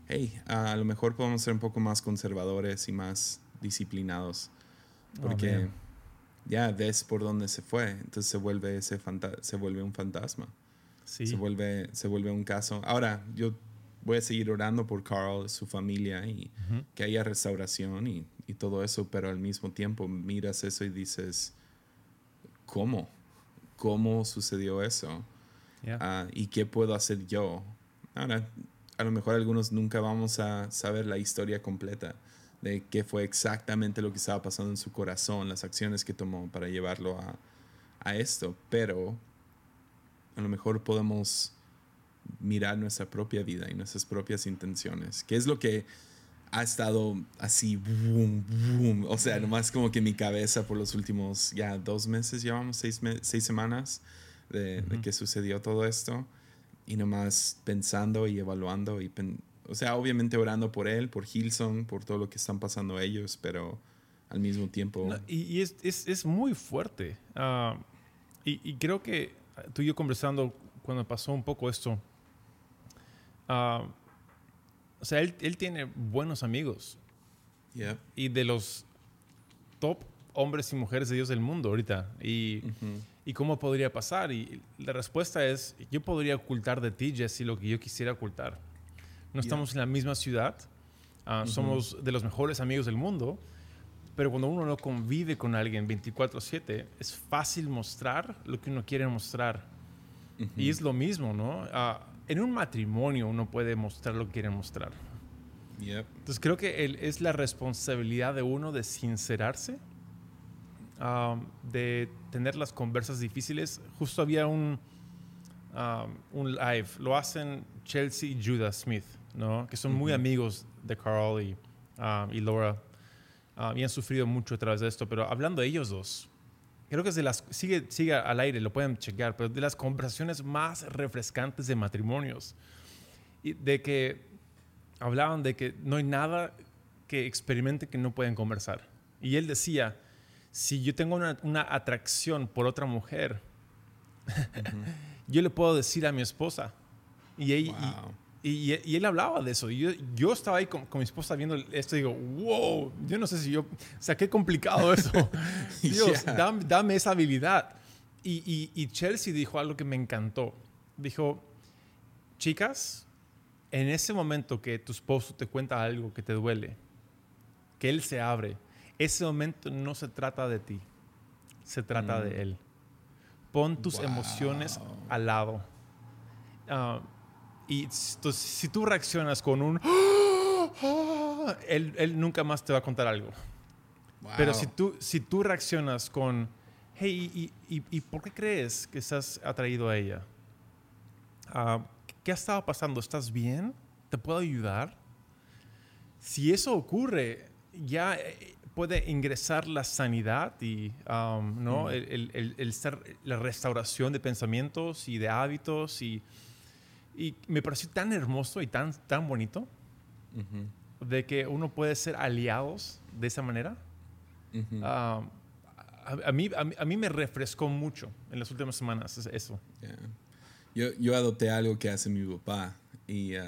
hey, a lo mejor podemos ser un poco más conservadores y más disciplinados. Oh, Porque ya ves por dónde se fue, entonces se vuelve, ese se vuelve un fantasma. Se, vuelve, se vuelve un caso. Ahora, yo voy a seguir orando por Carl, su familia y que haya restauración y, y, todo eso, pero al mismo tiempo miras eso y dices, ¿cómo? ¿Cómo sucedió eso? Ah, ¿Y qué puedo hacer yo? Ahora, a lo mejor algunos nunca vamos a saber la historia completa de qué fue exactamente lo que estaba pasando en su corazón, las acciones que tomó para llevarlo a, a esto, pero a lo mejor podemos mirar nuestra propia vida y nuestras propias intenciones, que es lo que ha estado así, boom, boom, o sea, nomás como que mi cabeza por los últimos ya dos meses, llevamos seis, seis semanas de, de, que sucedió todo esto, y nomás pensando y evaluando y o sea, obviamente orando por él, por Hilson, por todo lo que están pasando ellos, pero al mismo tiempo...
y, es, es, es, muy fuerte. Ah, y, y, creo que tú y yo conversando cuando pasó un poco esto, uh, o sea, él, él, tiene buenos amigos. Y de los top hombres y mujeres de Dios del mundo ahorita. Y, ¿Y cómo podría pasar? Y la respuesta es, yo podría ocultar de ti, Jesse, lo que yo quisiera ocultar no estamos en la misma ciudad, ah, somos de los mejores amigos del mundo, pero cuando uno no convive con alguien 24/7, es fácil mostrar lo que uno quiere mostrar. Y es lo mismo, ¿no? Ah, en un matrimonio uno puede mostrar lo que quiere mostrar. Entonces creo que es la responsabilidad de uno de sincerarse, ah, de tener las conversas difíciles. Justo había un, un live, lo hacen Chelsea y Judah Smith que son muy amigos de Carl y, um, y Laura um, y han sufrido mucho a través de esto. Pero hablando de ellos dos, creo que es de las, sigue, sigue al aire, lo pueden chequear, pero de las conversaciones más refrescantes de matrimonios. Y de que hablaban de que no hay nada que experimente que no pueden conversar. Y él decía, si yo tengo una, una atracción por otra mujer, yo le puedo decir a mi esposa. Y ella, Y, y, él hablaba de eso. Y yo, yo estaba ahí con, con, mi esposa viendo esto y digo, wow, yo no sé si yo, o sea, qué complicado eso. Dios, yeah. dame, dame, esa habilidad. Y, y, y, Chelsea dijo algo que me encantó. Dijo, chicas, en ese momento que tu esposo te cuenta algo que te duele, que él se abre, ese momento no se trata de ti, se trata mm. de él. Pon tus wow. emociones al lado. Uh, y entonces, si tú reaccionas con un... Él, él, nunca más te va a contar algo. Wow. Pero si tú, si tú reaccionas con, hey, ¿y, y, y por qué crees que estás atraído a ella? Uh, ¿Qué ha estado pasando? ¿Estás bien? ¿Te puedo ayudar? Si eso ocurre, ya eh, puede ingresar la sanidad y um, ¿no? Mm. el, el, el, el, la restauración de pensamientos y de hábitos y y me pareció tan hermoso y tan, tan bonito uh -huh. de que uno puede ser aliados de esa manera. Uh -huh. uh, a, a, mí, a, mí, a, mí, me refrescó mucho en las últimas semanas eso.
Yeah. Yo, yo adopté algo que hace mi papá y, uh,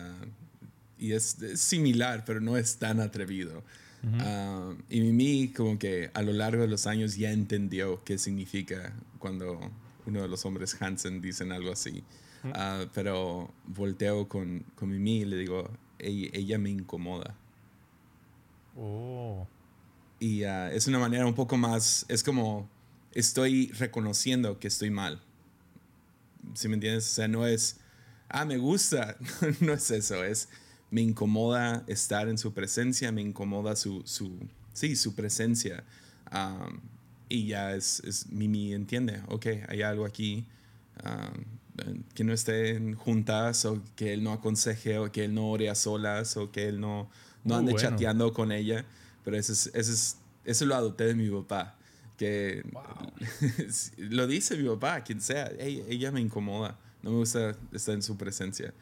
y es, es, similar, pero no es tan atrevido. Uh -huh. y Mimi como que a lo largo de los años ya entendió qué significa cuando uno de los hombres Hansen dicen algo así. Uh, pero volteo con, con Mimi y le digo, ella, ella me incomoda.
Oh.
Y uh, es una manera un poco más, es como estoy reconociendo que estoy mal. ¿Sí me entiendes? O sea, no es, ah, me gusta, no es eso, es, me incomoda estar en su presencia, me incomoda su, su sí, su presencia. Um, y ya es, es, Mimi entiende, ok, hay algo aquí. Um, que no estén juntas o que él no aconseje o que él no ore a solas o que él no, no ande bueno. chateando con ella. Pero eso, es, eso, es, eso lo adopté de mi papá. Que wow. lo dice mi papá, quien sea, hey, ella me incomoda, no me gusta estar en su presencia.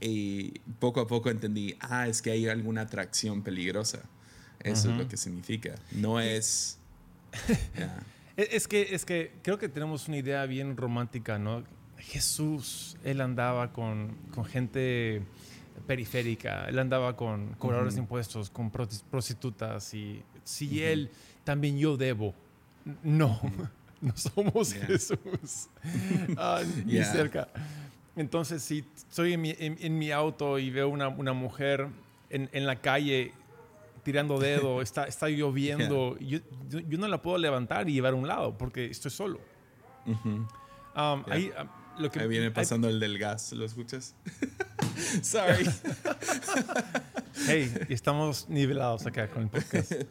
Y poco a poco entendí, ah, es que hay alguna atracción peligrosa. Eso uh -huh. es lo que significa. No es...
yeah. es, que, es que creo que tenemos una idea bien romántica, ¿no? Jesús, él andaba con, con gente periférica, él andaba con cobradores uh -huh. de impuestos, con prostitutas y si uh -huh. él, también yo debo. No, no somos yeah. Jesús, ah, ni yeah. cerca. Entonces, si estoy en mi, en, en mi auto y veo una, una mujer en, en, la calle tirando dedo, está, está lloviendo, yeah. yo, yo, no la puedo levantar y llevar a un lado porque estoy solo.
Uh um,
ahí,
lo que, Ahí viene pasando hay, el del gas, ¿lo escuchas? Sorry.
hey, estamos nivelados acá con el podcast.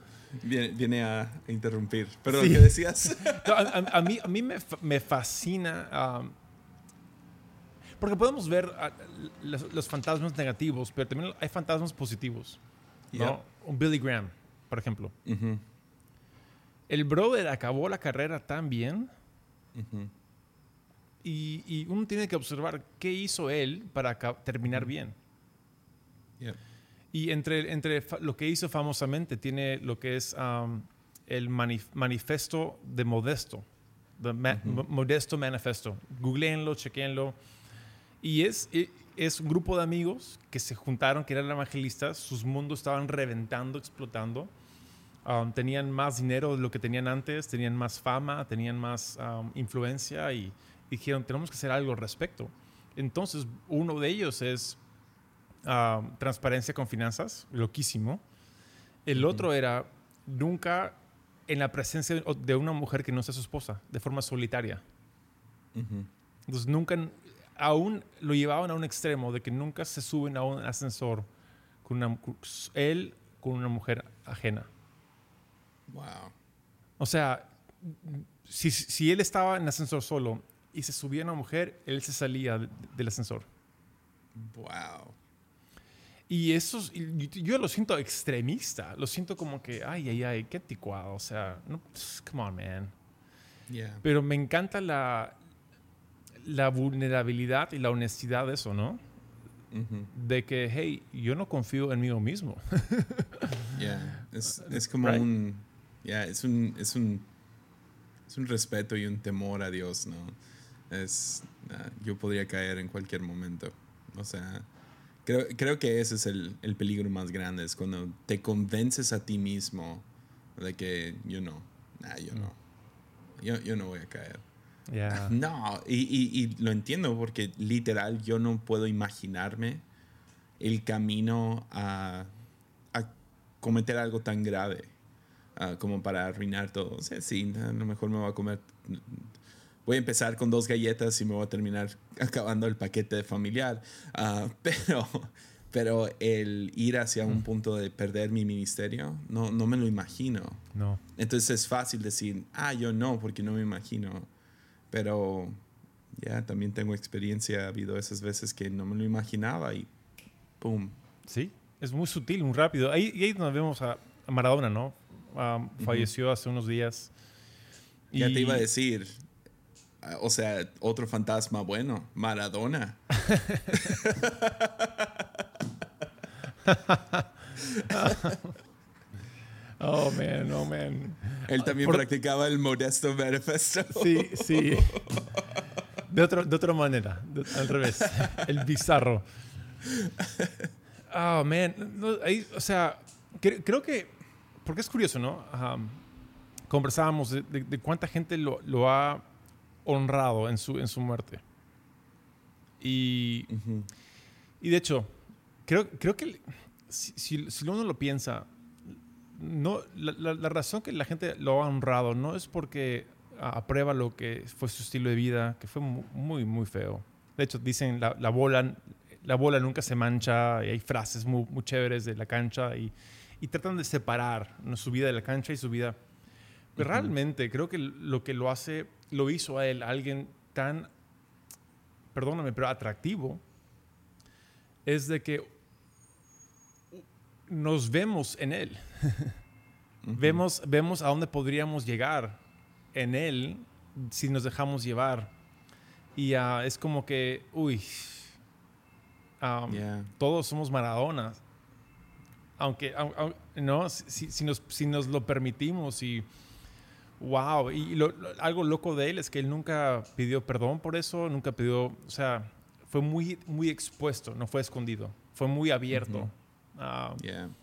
Viene, viene a, a, interrumpir. Pero sí. ¿qué decías?
No, a, a, mí, a mí me, me fascina. Um, porque podemos ver uh, los, los, fantasmas negativos, pero también hay fantasmas positivos. ¿no? Un Billy Graham, por ejemplo. Uh -huh. El brother acabó la carrera tan bien. Uh -huh y, y, uno tiene que observar qué hizo él para terminar bien.
Yeah.
Y entre, entre lo que hizo famosamente, tiene lo que es um, el manif manifesto de Modesto, the ma uh -huh. Modesto Manifesto. Googleenlo, chequenlo. Y es, e, es un grupo de amigos que se juntaron, que eran evangelistas, sus mundos estaban reventando, explotando. Um, tenían más dinero de lo que tenían antes, tenían más fama, tenían más um, influencia y dijeron, tenemos que hacer algo al respecto. Entonces, uno de ellos es uh, transparencia con finanzas, loquísimo. El uh -huh. otro era nunca en la presencia de una mujer que no sea su esposa, de forma solitaria. Uh -huh. Entonces, nunca, aún lo llevaban a un extremo de que nunca se suben a un ascensor con una, él con una mujer ajena.
Wow.
O sea, si, si él estaba en ascensor solo y se subía una mujer, él se salía de, del ascensor.
Wow.
Y eso, yo lo siento extremista, lo siento como que, ay, ay, ay, qué anticuado, o sea, no, come on, man.
Yeah.
Pero me encanta la, la vulnerabilidad y la honestidad de eso, ¿no? Uh -huh. De que, hey, yo no confío en mí mismo.
yeah. es, es como right? un, yeah, es un, es un, es un respeto y un temor a Dios, ¿no? Es, uh, yo podría caer en cualquier momento. O sea, Creo, creo que ese es el, el, peligro más grande, es cuando te convences a ti mismo de que yo no, nah, yo no, yo, yo no voy a caer. No, y, y, y, lo entiendo porque literal yo no puedo imaginarme el camino a, a cometer algo tan grave uh, como para arruinar todo. O sea, sí, a lo mejor me voy a comer. Voy a empezar con dos galletas y me voy a terminar acabando el paquete familiar. Uh, pero, pero el ir hacia un punto de perder mi ministerio, no, no me lo imagino.
No.
Entonces es fácil decir, ah, yo no, porque no me imagino. Pero ya también tengo experiencia, ha habido esas veces que no me lo imaginaba y ¡pum!
Sí, es muy sutil, muy rápido. Ahí, ahí nos vemos a, Maradona, ¿no? falleció hace unos días.
Ya te iba a decir, o sea, otro fantasma bueno, Maradona.
oh, man, oh, man.
Él también practicaba el modesto manifesto.
Sí, sí. De, otro, de otra manera, al revés. El bizarro. Oh, man. o sea, creo que. Porque es curioso, ¿no? conversábamos de, cuánta gente lo, lo, ha honrado en su, en su muerte. Y, y de hecho, creo, creo que si, si, uno lo piensa, no, la, la, razón que la gente lo ha honrado no es porque aprueba lo que fue su estilo de vida, que fue muy, muy feo. De hecho, dicen la, la bola, la bola nunca se mancha y hay frases muy, muy chéveres de la cancha y, y tratan de separar su vida de la cancha y su vida. Realmente creo que lo que lo hace, lo hizo a él, alguien tan, perdóname, pero atractivo, es de que nos vemos en él. vemos, vemos a dónde podríamos llegar en él si nos dejamos llevar. Y uh, es como que, uy, um, todos somos Maradonas. Aunque, no, si, si, nos, si nos lo permitimos y wow, y lo, algo loco de él es que él nunca pidió perdón por eso, nunca pidió, o sea, fue muy, muy expuesto, no fue escondido, fue muy abierto.
Um,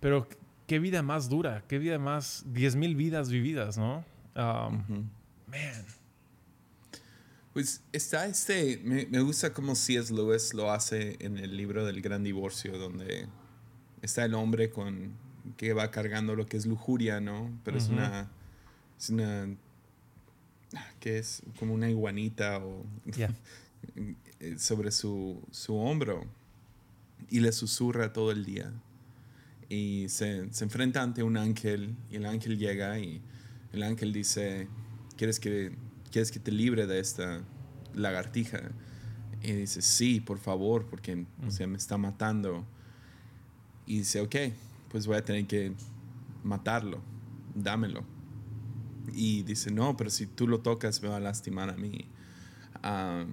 pero qué vida más dura, qué vida más, 10 mil vidas vividas, ¿no? Um, man.
Pues está este, me, me gusta como C.S. Lewis lo hace en el libro del gran divorcio, donde está el hombre con que va cargando lo que es lujuria, ¿no? Pero es una, es una, que es como una iguanita o sobre su, su hombro y le susurra todo el día y se, se, enfrenta ante un ángel y el ángel llega y el ángel dice, ¿quieres que, ¿quieres que te libre de esta lagartija? Y dice, sí, por favor, porque o sea, me está matando. Y dice, ok, pues voy a tener que matarlo, dámelo. Y dice, no, pero si tú lo tocas me va a lastimar a mí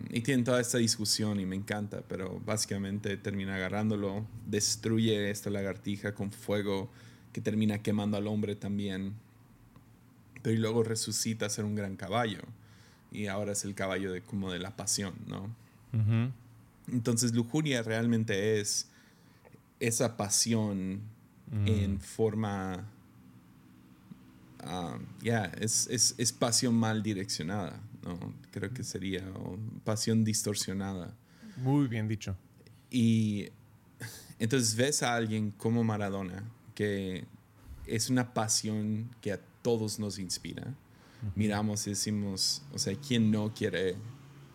y tienen toda esta discusión y me encanta, pero básicamente termina agarrándolo, destruye esta lagartija con fuego que termina quemando al hombre también, pero y luego resucita a ser un gran caballo y ahora es el caballo de como de la pasión, ¿no? Entonces lujuria realmente es esa pasión mm. en forma, ya, es, es, es pasión mal direccionada. ¿no? Creo que sería pasión distorsionada.
Muy bien dicho.
Y entonces ves a alguien como Maradona, que es una pasión que a todos nos inspira. Miramos y decimos, o sea, ¿quién no quiere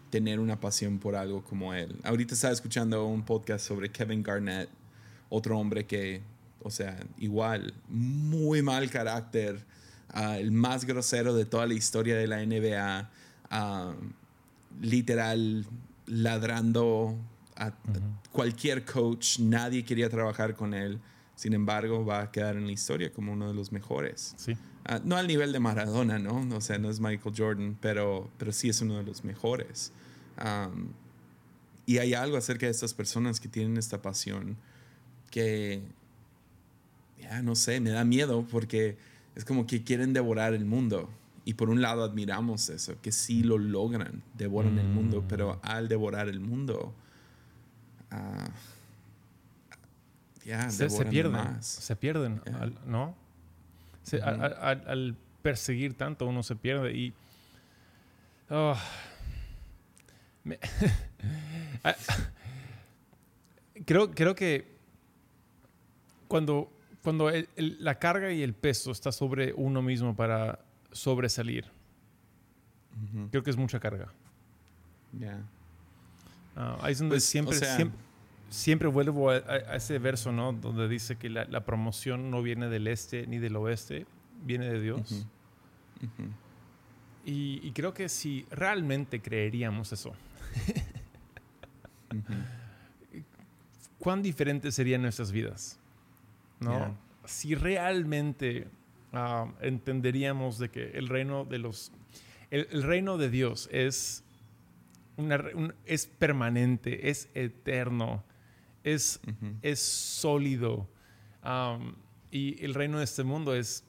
tener una pasión por algo como él? Ahorita estaba escuchando un podcast sobre Kevin Garnett, otro hombre que, o sea, igual, muy mal carácter, ah, el más grosero de toda la historia de la NBA literal ladrando a cualquier coach, nadie quería trabajar con él. Sin embargo, va a quedar en la historia como uno de los mejores.
Sí.
Ah, no al nivel de Maradona, ¿no? O sea, no es Michael Jordan, pero, pero sí es uno de los mejores. y hay algo acerca de estas personas que tienen esta pasión que, ya no sé, me da miedo porque es como que quieren devorar el mundo. Y por un lado admiramos eso, que sí lo logran, devoran el mundo, pero mm. al devorar el mundo, ah,
se, pierden,
más.
se pierden,
Yeah.
al- ¿no? Se- al, al- al- al perseguir tanto uno se pierde y ah, me- Ah, creo, creo que cuando, cuando el- el- la carga y el peso está sobre uno mismo para sobresalir, creo que es mucha carga.
Ya.
Ah, ahí es donde
Pues, o
siempre,
sea-
siempre, siempre vuelvo a, ese verso, ¿no? Donde dice que la, la promoción no viene del este ni del oeste, viene de Dios. Y, y creo que si realmente creeríamos eso. ¿cuán diferentes serían nuestras vidas? ¿No?
Yeah.
Si realmente ah, entenderíamos de que el reino de los... El, el reino de Dios es, una un- es permanente, es eterno, es es sólido. Y el reino de este mundo es,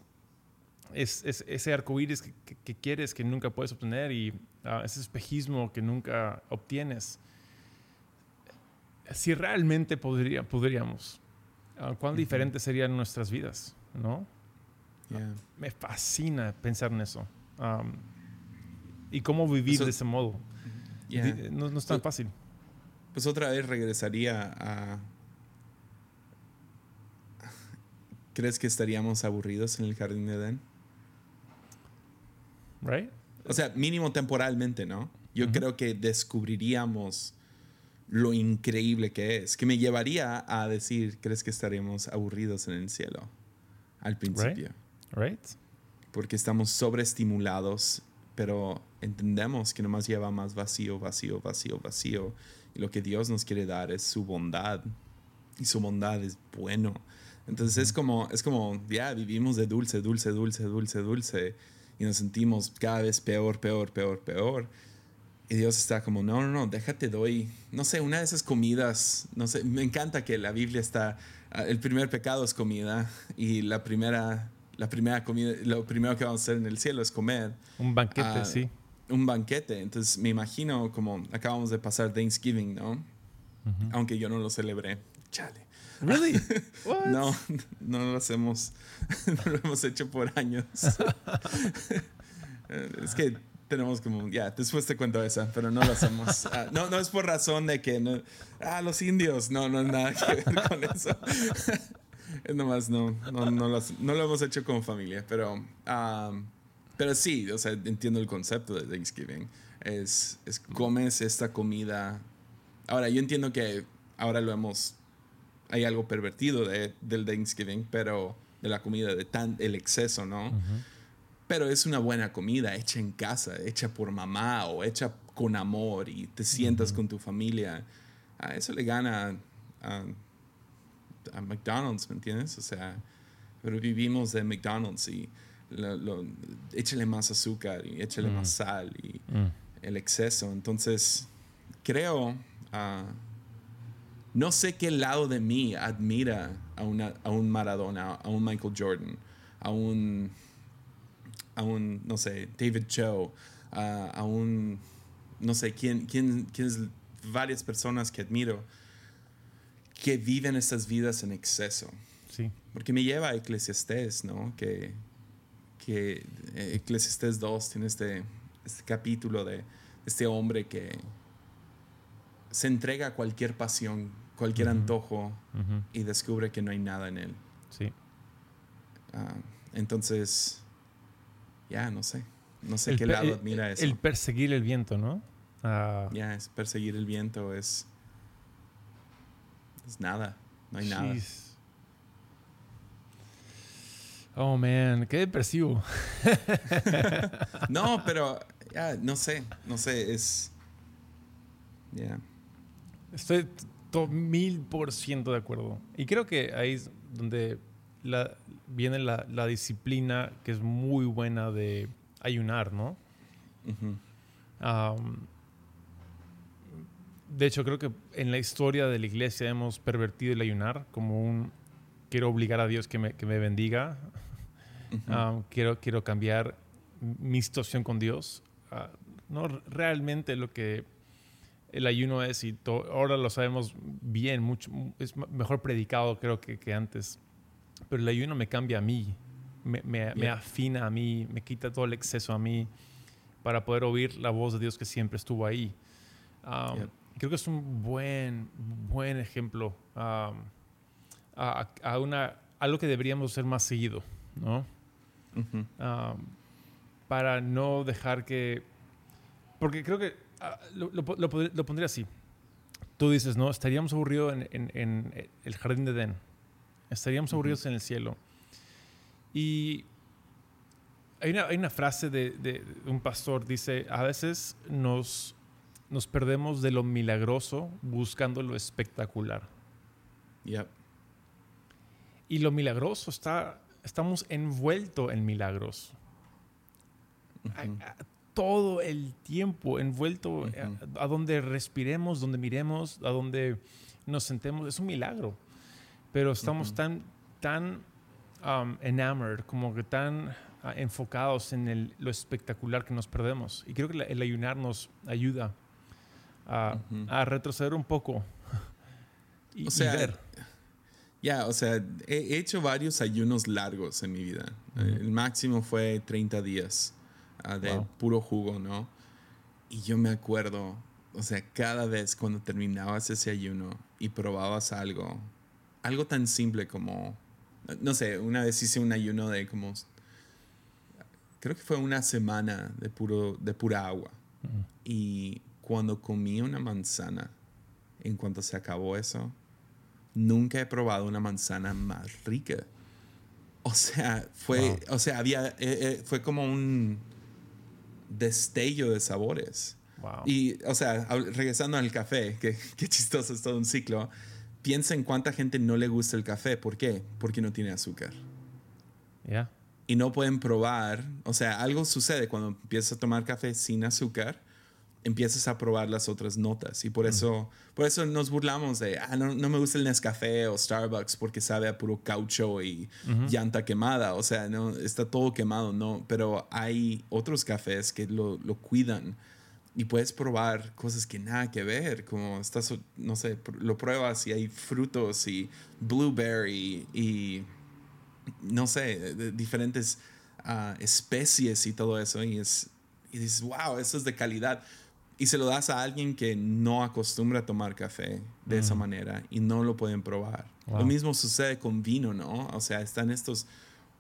es, es ese arcoíris que, que- que quieres que nunca puedes obtener y ah, ese espejismo que nunca obtienes. Si realmente podría, podríamos, cuán diferentes serían nuestras vidas, ¿no? Me fascina pensar en eso. Y cómo vivir de ese modo. Di- No, no es tan
So-
fácil.
Pues otra vez regresaría a... ¿Crees que estaríamos aburridos en el jardín de Edén?
Right?
O sea, mínimo temporalmente, ¿no? Yo creo que descubriríamos lo increíble que es, que me llevaría a decir, ¿crees que estaríamos aburridos en el cielo? Al principio.
Right?
Porque estamos sobreestimulados, pero entendemos que nomás lleva más vacío, vacío, vacío, vacío. Y lo que Dios nos quiere dar es su bondad. Y su bondad es bueno. Entonces es como, es como, ya vivimos de dulce, dulce, dulce, dulce, dulce. Y nos sentimos cada vez peor, peor, peor, peor. Y Dios está como, no, no, no, déjate doy, no sé, una de esas comidas, no sé, me encanta que la Biblia está, ah, el primer pecado es comida y la primera, la primera comida, lo primero que vamos a hacer en el cielo es comer
Un banquete,
Ah,
sí.
un banquete. Entonces me imagino como acabamos de pasar Thanksgiving, ¿no?
Ujú.
Aunque yo no lo celebré. Chale.
Really? What?
No, no lo hacemos, no lo hemos hecho por años. Es que tenemos como, ya, después te cuento esa, pero no lo hacemos. Ah, no, no es por razón de que, no, ah, los indios, no, no, nada que ver con eso. es nomás, no, no, no, lo, no lo hemos hecho como familia, pero, um, pero sí, o sea, entiendo el concepto de Thanksgiving. Es, es comes esta comida. Ahora, yo entiendo que ahora lo hemos hay algo pervertido de, del Thanksgiving, pero de la comida, de tan, el exceso, ¿no?
Ujú.
Pero es una buena comida, hecha en casa, hecha por mamá o hecha con amor y te sientas con tu familia. A eso le gana a, a McDonald's, ¿me entiendes? O sea, pero vivimos de McDonald's y lo- lo- échale más azúcar y échale
Mm.
más sal y
Mm.
el exceso. Entonces, creo, ah, no sé qué lado de mí admira a, una, a un Maradona, a un Michael Jordan, a un, a un, no sé, David Cho, a, a un, no sé, quién, quién, quién es varias personas que admiro que viven estas vidas en exceso.
Sí.
Porque me lleva a Eclesiastés, ¿no? Que, que eh, Eclesiastés 2 tiene este, este capítulo de este hombre que se entrega a cualquier pasión, cualquier antojo y descubre que no hay nada en él.
Sí.
Ah, entonces, ya, no sé. No sé
El
qué lado admira eso.
El perseguir el viento, ¿no? Ah,
Ya, es perseguir el viento, es... Es nada, no hay nada.
Oh, man, qué depresivo.
No, pero ya, no sé, no sé, es... Ya.
Estoy to- mil por ciento de acuerdo. Y creo que ahí es donde la- viene la, la disciplina que es muy buena de ayunar, ¿no?
Ujú.
Am, de hecho, creo que en la historia de la iglesia hemos pervertido el ayunar como un quiero obligar a Dios que me, que me bendiga,
Ujú.
Am, quiero, quiero cambiar mi situación con Dios. Ah, no, realmente lo que el ayuno es, y ahora lo sabemos bien, mucho, es mejor predicado creo que, que antes, pero el ayuno me cambia a mí, me, me, afina a mí, me quita todo el exceso a mí para poder oír la voz de Dios que siempre estuvo ahí. Um, creo que es un buen, buen ejemplo um, a, una, algo que deberíamos hacer más seguido, ¿no? Um, para no dejar que... Porque creo que ah, lo, lo, pondría así. Tú dices, ¿no? Estaríamos aburridos en, en, el jardín de Edén. Estaríamos aburridos en el cielo. Y hay una, hay una frase de, de, un pastor, dice, a veces nos, nos perdemos de lo milagroso buscando lo espectacular. Y lo milagroso está, estamos envueltos en milagros. todo el tiempo envuelto a, donde respiremos, donde miremos, a donde nos sentemos, es un milagro. Pero estamos tan, tan um, enamored, como que tan ah, enfocados en lo espectacular que nos perdemos. Y creo que el ayunar nos ayuda a, retroceder un poco
y, o sea, Ya, o sea, he hecho varios ayunos largos en mi vida. El máximo fue 30 días ah, de puro jugo, ¿no? Y yo me acuerdo, o sea, cada vez cuando terminabas ese ayuno y probabas algo, algo tan simple como no sé, una vez hice un ayuno de como, creo que fue una semana de, puro, de pura agua. Y cuando comí una manzana, en cuanto se acabó eso, nunca he probado una manzana más rica. O sea, fue, o sea, había, eh, eh, fue como un destello de sabores. Y, o sea, regresando al café, que, que chistoso es todo un ciclo piensa en cuánta gente no le gusta el café. ¿Por qué? Porque no tiene azúcar.
Ya.
Y no pueden probar, o sea, algo sucede cuando empiezas a tomar café sin azúcar, empiezas a probar las otras notas. Y por eso, por eso nos burlamos de, ah, no, no, me gusta el Nescafé o Starbucks porque sabe a puro caucho y llanta quemada. O sea, no, está todo quemado, ¿no? Pero hay otros cafés que lo, lo cuidan y puedes probar cosas que nada que ver, como estás, no sé, lo pruebas y hay frutos y blueberry y, no sé, diferentes ah, especies y todo eso. Y, es, y dices, wow, eso es de calidad. Y se lo das a alguien que no acostumbra a tomar café de esa mm. manera y no lo pueden probar. Lo mismo sucede con vino, ¿no? O sea, están estos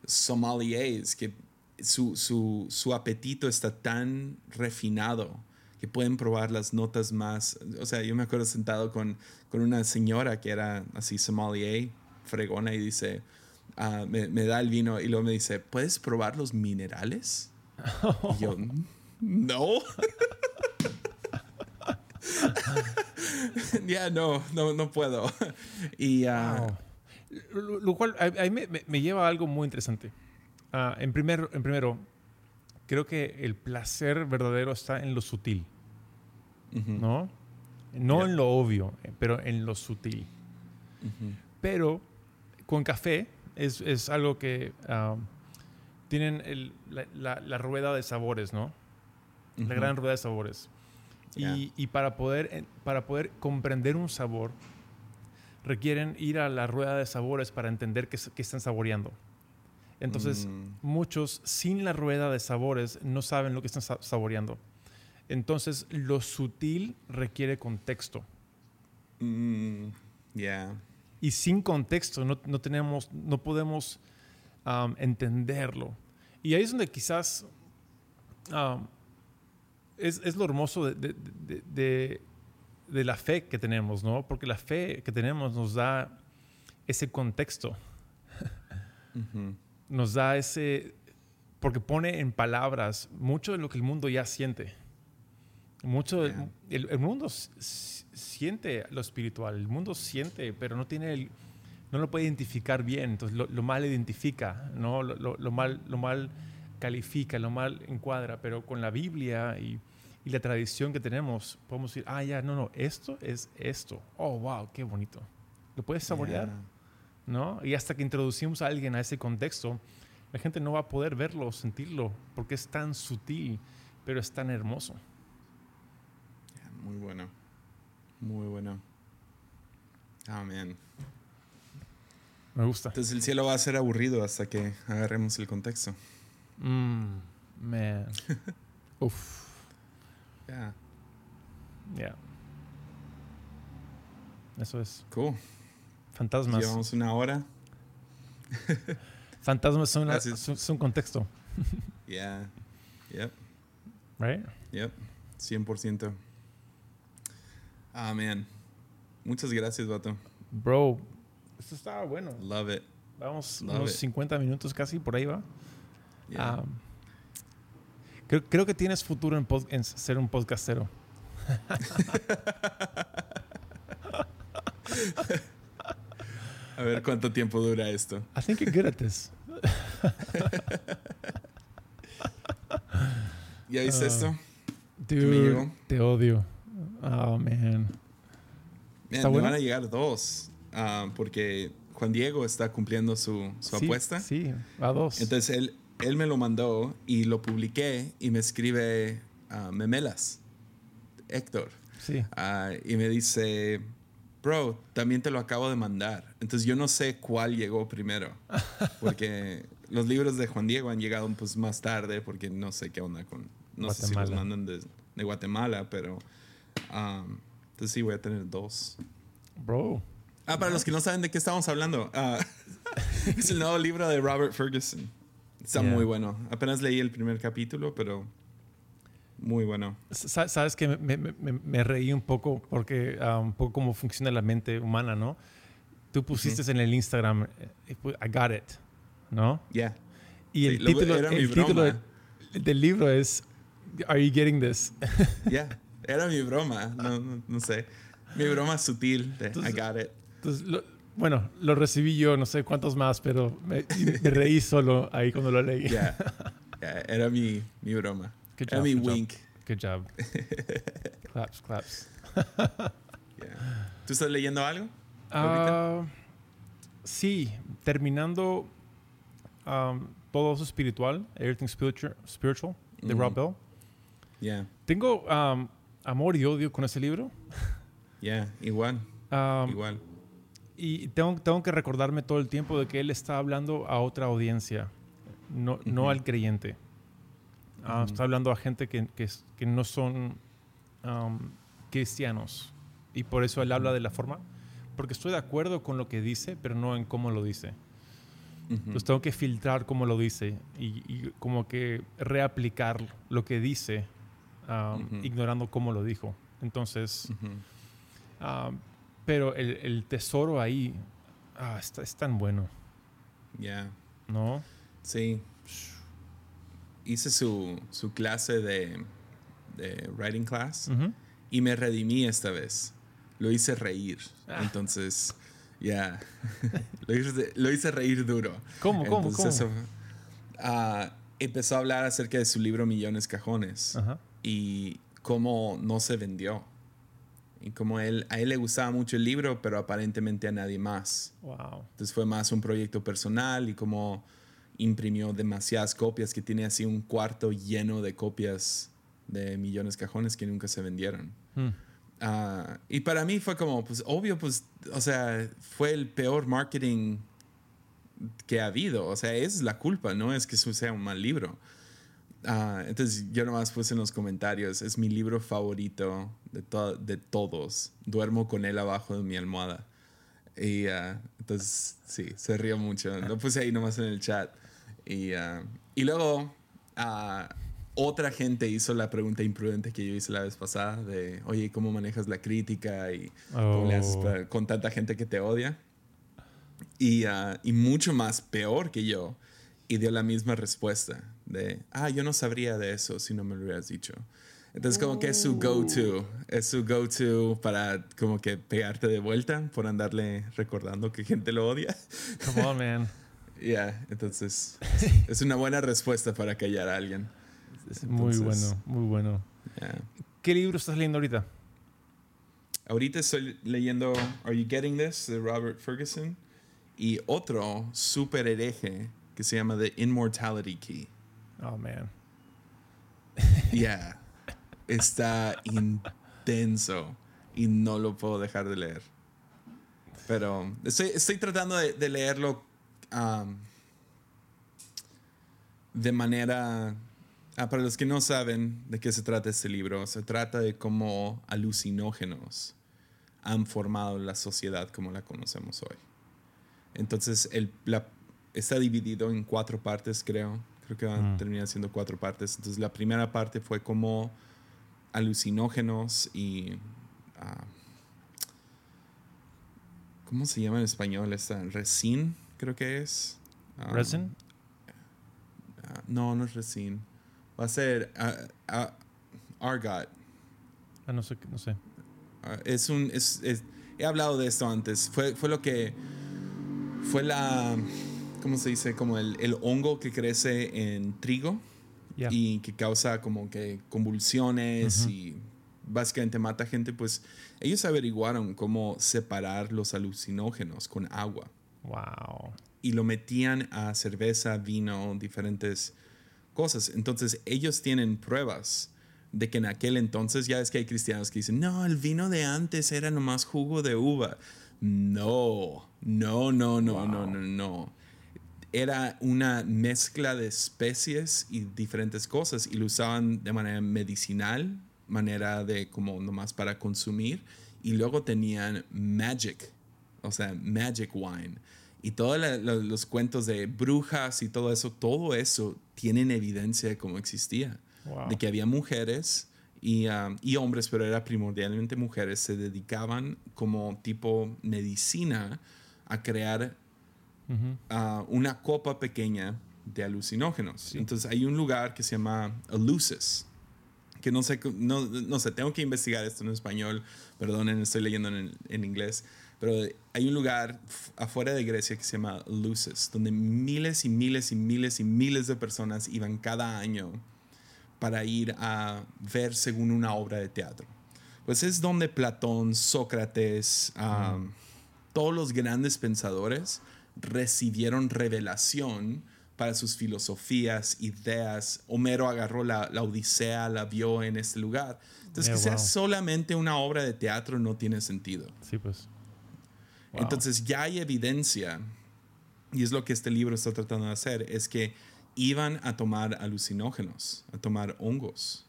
sommeliers que su, su, su apetito está tan refinado que pueden probar las notas más. O sea, yo me acuerdo sentado con, con una señora que era así sommelier, fregona, y dice, ah, me, me, da el vino y luego me dice, ¿puedes probar los minerales? Y yo, no. ya, no, no, no puedo. y, uh,
lo, cual a, me, me, lleva a algo muy interesante. Uh, en, primer, en primero, creo que el placer verdadero está en lo sutil, ¿no? No en lo obvio, eh, pero en lo sutil. Pero con café es, es algo que um, tienen el, la, la, rueda de sabores, ¿no? La gran rueda de sabores. Y, y, para, poder, para poder comprender un sabor, requieren ir a la rueda de sabores para entender qué, qué están saboreando. Entonces, mm. muchos sin la rueda de sabores no saben lo que están saboreando. Entonces, lo sutil requiere contexto.
Mm, ya.
Y sin contexto no, no tenemos, no podemos um, entenderlo. Y ahí es donde quizás um, es, es, lo hermoso de, de, de, de, la fe que tenemos, ¿no? Porque la fe que tenemos nos da ese contexto nos da ese, porque pone en palabras mucho de lo que el mundo ya siente. Mucho, el, el, mundo siente lo espiritual, el mundo siente, pero no tiene el, no lo puede identificar bien, entonces lo, mal identifica, ¿no? Lo, lo, mal, lo mal califica, lo mal encuadra, pero con la Biblia y, y, la tradición que tenemos, podemos decir, ah, ya, no, no, esto es esto. Oh, wow, qué bonito. ¿Lo puedes saborear? ¿No? Y hasta que introducimos a alguien a ese contexto, la gente no va a poder verlo, sentirlo, porque es tan sutil, pero es tan hermoso.
Muy bueno. Muy bueno. Man.
Me gusta.
Entonces el cielo va a ser aburrido hasta que agarremos el contexto.
Mm, man. Uf.
Yeah.
Yeah. Eso es.
Cool.
Fantasmas.
Llevamos una hora.
Fantasmas son, son contexto.
Yeah. Yep.
Right?
Yep. 100%. Ah, man. Muchas gracias, vato.
Bro, esto estaba bueno.
Love it.
Vamos
Love
unos
it.
50 minutos casi, por ahí va.
Yeah.
Ah, creo, creo que tienes futuro en, pod- en ser un podcastero.
A ver cuánto tiempo dura esto.
I think you're good at this.
¿Ya viste
Ah.
esto?
Dude, te odio. Oh, man.
Man,
¿Está
me
bueno?
van a llegar dos. ah, porque Juan Diego está cumpliendo su, su
Sí,
apuesta.
Sí, a dos.
Entonces él, él me lo mandó y lo publiqué y me escribe ah, Memelas, Héctor.
sí.
Y me dice, bro, también te lo acabo de mandar. Entonces yo no sé cuál llegó primero. Porque los libros de Juan Diego han llegado pues más tarde porque no sé qué onda con... No sé si los
Guatemala.
mandan de, de Guatemala, pero... um, entonces sí, voy a tener dos.
Bro.
Ah, para los que no saben de qué estamos hablando, ah, es el nuevo libro de Robert Ferguson. Está
Yeah.
muy bueno. Apenas leí el primer capítulo, pero muy bueno.
Sa- Sabes que me, me- me- reí un poco porque ah, un poco cómo funciona la mente humana, ¿no? Tú pusiste en el Instagram, eh, I got it, ¿no?
Ya.
Y
Sí,
el
lo-
título, el título
broma.
del, libro es Are you getting this?
Ya. Era mi broma. No, no, no sé. Mi broma sutil de
Entonces-
I got it.
Entonces, lo- bueno, lo recibí yo, no sé cuántos más, pero me, me reí solo ahí cuando lo leí.
Ya. Ya, Era mi, mi broma.
Good job,
mi
good job.
wink.
Good job. claps, claps.
Ya. ¿Tú estás leyendo algo?
Ah, sí, terminando um, todo eso espiritual, Everything Spiritual, spiritual de
Ujú.
Rob Bell.
Ya.
Tengo um, amor y odio con ese libro.
Ya. Igual.
Um,
Igual.
Y tengo, tengo que recordarme todo el tiempo de que él está hablando a otra audiencia, no, no
Ujú.
al creyente. Ah,
Ujú.
Está hablando a gente que, que, que no son um, cristianos. Y por eso él habla de la forma. Porque estoy de acuerdo con lo que dice, pero no en cómo lo dice.
Ujú.
Entonces tengo que filtrar cómo lo dice y, y como que reaplicar lo que dice, um,
Ujú.
ignorando cómo lo dijo. Entonces, pero el, el tesoro ahí ah, está, es tan bueno,
Ya.
¿no?
Sí. Hice su, su clase de, de writing class
Ujú.
y me redimí esta vez. Lo hice reír.
Ah.
Entonces, ya. lo, hice, lo hice reír duro.
¿Cómo, cómo,
Entonces,
cómo?
eso, ah, empezó a hablar acerca de su libro Millones Cajones
Ajá.
y cómo no se vendió. Y como él, a él le gustaba mucho el libro, pero aparentemente a nadie más.
Wow.
Entonces fue más un proyecto personal y como imprimió demasiadas copias, que tiene así un cuarto lleno de copias de millones cajones que nunca se vendieron.
Mm.
Ah, y para mí fue como, pues obvio, pues, o sea, fue el peor marketing que ha habido. O sea, esa es la culpa, no es que sea un mal libro. Ah, entonces yo nomás puse en los comentarios, es mi libro favorito de, to- de todos. Duermo con él abajo de mi almohada. Y ah, entonces, sí, se rió mucho. Lo puse ahí nomás en el chat. Y, ah, y luego, ah, otra gente hizo la pregunta imprudente que yo hice la vez pasada de, oye, ¿cómo manejas la crítica? Y
Oh.
con tanta gente que te odia. Y, ah, y mucho más peor que yo. Y dio la misma respuesta de, ah, yo no sabría de eso si no me lo hubieras dicho. Entonces como que es su go-to, es su go-to para como que pegarte de vuelta por andarle recordando que gente lo odia.
Come on, man.
Ya, entonces es una buena respuesta para callar a alguien.
Es muy
Entonces-
bueno, muy bueno.
Ya.
¿Qué libro estás leyendo ahorita?
Ahorita estoy leyendo Are You Getting This? de Robert Ferguson y otro súper hereje que se llama The Immortality Key.
Oh, man.
Ya, está intenso. y no lo puedo dejar de leer. Pero estoy, estoy tratando de, leerlo de manera... Ah, para los que no saben de qué se trata este libro, se trata de cómo alucinógenos han formado la sociedad como la conocemos hoy. Entonces, el, está dividido en cuatro partes, creo. Creo que van a mm. terminar siendo cuatro partes. Entonces, la primera parte fue como alucinógenos y... Ah, ¿Cómo se llama en español esta? Resin, creo que es.
Um, ¿Resin?
Ah, no, no es resin. Va a ser uh, argot.
Ah, no sé. No sé.
es un... Es, he hablado de esto antes. Fue, fue lo que... Fue la... ¿Cómo se dice? Como el, el hongo que crece en trigo. Y que causa como que convulsiones y básicamente mata gente, pues ellos averiguaron cómo separar los alucinógenos con agua.
Wow.
Y lo metían a cerveza, vino, diferentes cosas. Entonces ellos tienen pruebas de que en aquel entonces ya es que hay cristianos que dicen, no, el vino de antes era nomás jugo de uva. No, no, no, no, no, no, no. Era una mezcla de especies y diferentes cosas y lo usaban de manera medicinal manera de como nomás para consumir. Y luego tenían Magic, o sea, Magic Wine. Y todos los cuentos de brujas y todo eso, todo eso tienen evidencia de cómo existía. De que había mujeres y, um, y, hombres, pero era primordialmente mujeres, se dedicaban como tipo medicina a crear uh, una copa pequeña de alucinógenos. Entonces hay un lugar que se llama Eleusis que no sé, no, no sé, tengo que investigar esto en español, perdonen, estoy leyendo en, en inglés, pero hay un lugar afuera de Grecia que se llama Luces, donde miles y miles y miles y miles de personas iban cada año para ir a ver según una obra de teatro. Pues es donde Platón, Sócrates, todos los grandes pensadores recibieron revelación para sus filosofías, ideas. Homero agarró la, Odisea, la vio en este lugar. Entonces, que sea solamente una obra de teatro no tiene sentido.
Sí, pues.
Entonces, ya hay evidencia, y es lo que este libro está tratando de hacer, es que iban a tomar alucinógenos, a tomar hongos.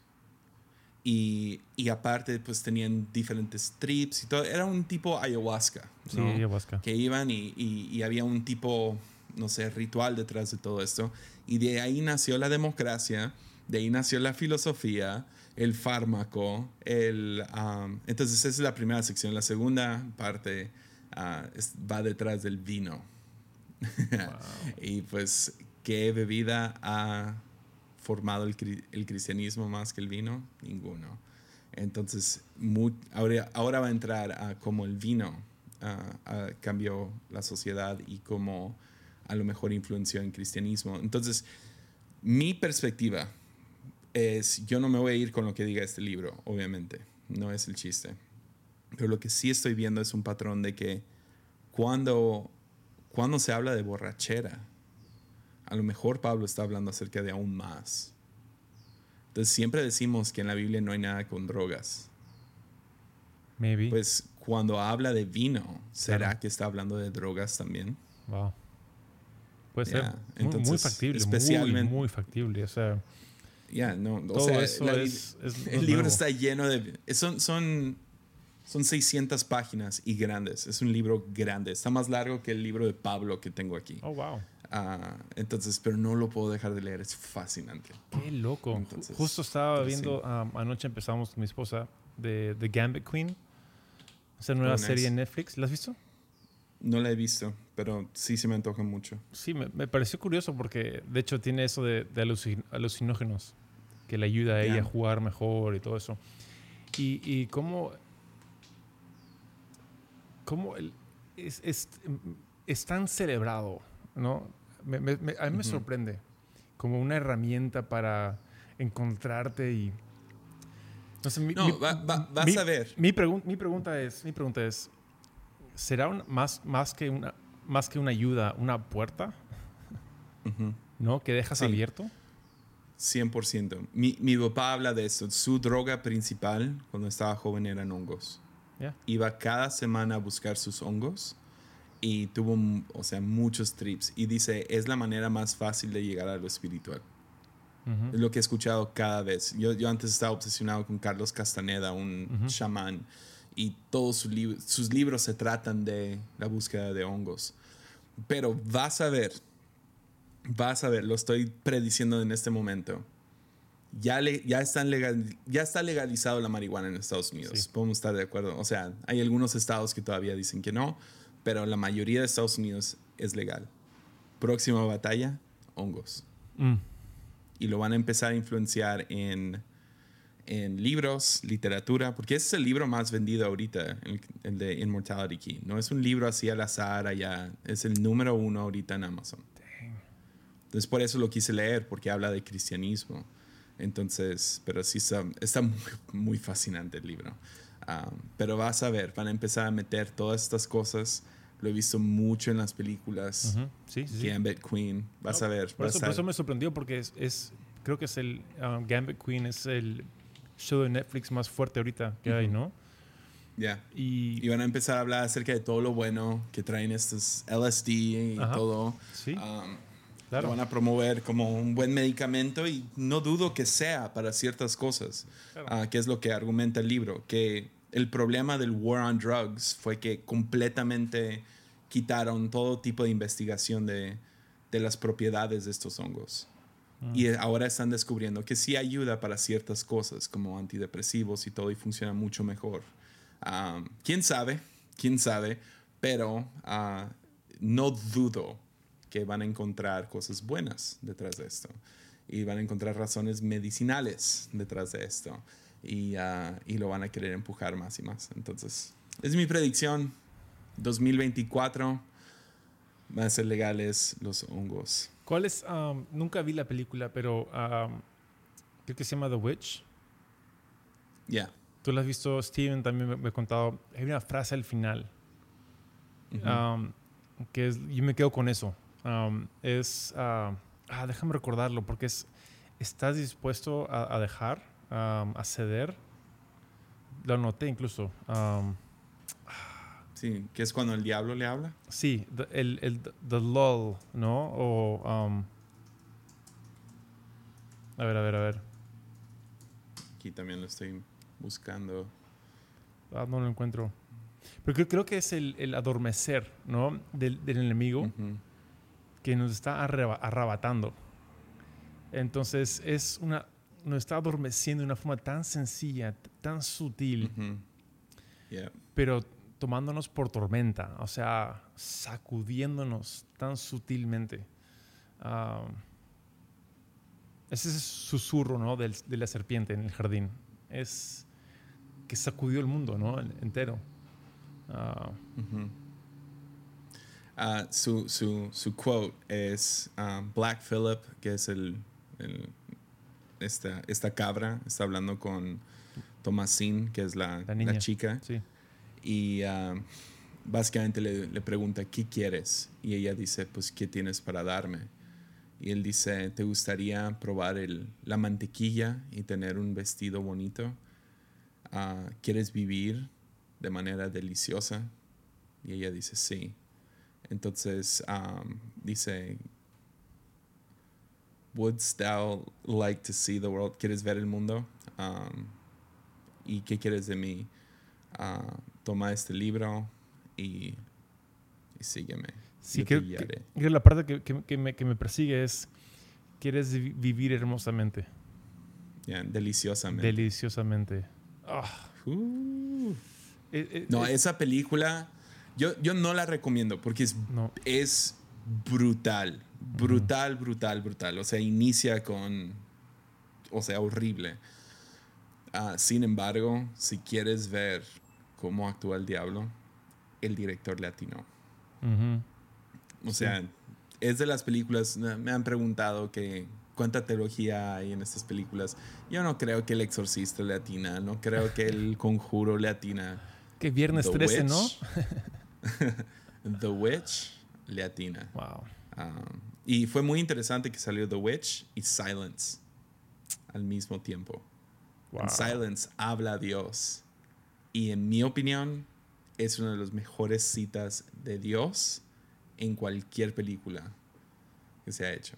Y, y, aparte, pues tenían diferentes trips y todo. Era un tipo ayahuasca.
Sí, ayahuasca.
Que iban y, y había un tipo no sé, ritual detrás de todo esto. Y de ahí nació la democracia, de ahí nació la filosofía, el fármaco, el... entonces esa es la primera sección. La segunda parte ah, va detrás del vino. y pues, ¿qué bebida ha formado el, cristianismo más que el vino? Ninguno. Entonces, ahora, ahora, va a entrar a cómo el vino uh, cambió la sociedad y cómo a lo mejor influenció en cristianismo. Entonces, mi perspectiva es, yo no me voy a ir con lo que diga este libro, obviamente, no es el chiste. Pero lo que sí estoy viendo es un patrón de que cuando, cuando se habla de borrachera, a lo mejor Pablo está hablando acerca de aún más. Entonces siempre decimos que en la Biblia no hay nada con drogas.
Maybe.
Pues cuando habla de vino, ¿será que está hablando de drogas también?
Wow. Puede ser muy, factible, especialmente, muy, factible. O sea,
ya, no, todo eso es, El libro está lleno de... Son, son, son 600 páginas y grandes. Es un libro grande. Está más largo que el libro de Pablo que tengo aquí.
Oh, wow.
Ah, entonces, pero no lo puedo dejar de leer. Es fascinante.
Qué loco. Justo estaba viendo, anoche empezamos con mi esposa, de The Gambit Queen. Esa nueva oh, serie en Netflix. ¿La has visto?
No la he visto, pero sí se me antoja mucho.
Sí, me, pareció curioso porque de hecho tiene eso de, alucinógenos que le ayuda a ella a jugar mejor y todo eso. Y, y cómo, cómo es, es, es, tan celebrado, ¿no? Me, a mí me sorprende como una herramienta para encontrarte y...
No, vas a ver.
Mi, mi pregunta es, mi pregunta es, ¿será más, más, que una, más que una ayuda, una puerta? ¿No? ¿Que dejas abierto?
100%. Mi, mi papá habla de eso. Su droga principal cuando estaba joven eran hongos. Iba cada semana a buscar sus hongos y tuvo, o sea, muchos trips. Y dice, es la manera más fácil de llegar a lo espiritual. Es lo que he escuchado cada vez. Yo, yo antes estaba obsesionado con Carlos Castaneda, un chamán, y todos sus libros se tratan de la búsqueda de hongos. Pero vas a ver, vas a ver, lo estoy prediciendo en este momento. Ya, le, ya, están legal, ya está legalizado la marihuana en Estados Unidos. Podemos estar de acuerdo. O sea, hay algunos estados que todavía dicen que no, pero la mayoría de Estados Unidos es legal. Próxima batalla, hongos. Mm. Y lo van a empezar a influenciar en, en libros, literatura, porque ese es el libro más vendido ahorita, el, de Immortality Key. No es un libro así al azar allá, es el número uno ahorita en Amazon. Entonces por eso lo quise leer, porque habla de cristianismo. Entonces, pero sí está, muy, fascinante el libro. Ah, pero vas a ver, van a empezar a meter todas estas cosas lo he visto mucho en las películas. sí, Gambit Queen. Vas a ver.
Por, eso, me sorprendió porque es, creo que es el um, Gambit Queen es el show de Netflix más fuerte ahorita que hay, ¿no?
Ya. Y, van a empezar a hablar acerca de todo lo bueno que traen estos LSD y todo. Sí. Um, claro. Lo van a promover como un buen medicamento y no dudo que sea para ciertas cosas, ah, que es lo que argumenta el libro, que el problema del war on drugs fue que completamente quitaron todo tipo de investigación de, las propiedades de estos hongos. Ah. Y ahora están descubriendo que sí ayuda para ciertas cosas como antidepresivos y todo y funciona mucho mejor. ¿Quién sabe? ¿Quién sabe? Pero ah, no dudo que van a encontrar cosas buenas detrás de esto. Y van a encontrar razones medicinales detrás de esto y, ah, y lo van a querer empujar más y más. Entonces, es mi predicción. 2024 van a ser legales los hongos.
¿Cuál es? Um, nunca vi la película, pero um, creo que se llama The Witch.
Ya.
Tú la has visto, Steven también me, ha contado. Hay una frase al final um, que es, yo me quedo con eso. Es, uh, ah, déjame recordarlo, porque es, ¿estás dispuesto a dejar? a ceder. Lo anoté incluso.
sí, que es cuando el diablo le habla.
Sí, el, el the lull, ¿no? O, a ver, a ver, a ver.
Aquí también lo estoy buscando.
Ah, no lo encuentro. Pero creo, creo que es el, el adormecer, ¿no? Del, del enemigo que nos está arrebatando. Entonces es una nos está adormeciendo de una forma tan sencilla, tan sutil, pero tomándonos por tormenta, o sea, sacudiéndonos tan sutilmente. Ah, ese es el susurro ¿no? de la serpiente en el jardín. Es que sacudió el mundo ¿no? entero.
Uh, su, su, su, quote es Black Phillip, que es el, el esta, esta cabra está hablando con Tomasín, que es la, la, chica. Y ah, básicamente le, le, pregunta, ¿qué quieres? Y ella dice, pues, ¿qué tienes para darme? Y él dice, ¿te gustaría probar el, la mantequilla y tener un vestido bonito? Ah, ¿Quieres vivir de manera deliciosa? Y ella dice, sí. Entonces ah, dice, Wouldst thou like to see the world? ¿Quieres ver el mundo? Um, ¿Y qué quieres de mí? Uh, toma este libro y, y sígueme.
Sí, que, que, la parte que, que, me, que, me, persigue es, quieres vivir hermosamente.
deliciosamente.
Deliciosamente. Ah.
Uh. Eh, eh, no, esa película, yo, yo no la recomiendo porque es, es brutal. Brutal, brutal, brutal. O sea, inicia con. O sea, horrible. Ah, sin embargo, si quieres ver cómo actúa el diablo, el director le atinó. O sea, es de las películas. Me han preguntado que cuánta teología hay en estas películas. Yo no creo que el exorcista le atina, no creo que el conjuro le atina.
Que viernes 13, ¿no?
The Witch le atina.
Wow.
Um, y fue muy interesante que salió The Witch y Silence al mismo tiempo. En Silence habla Dios Y en mi opinión, es una de las mejores citas de Dios en cualquier película que se ha hecho.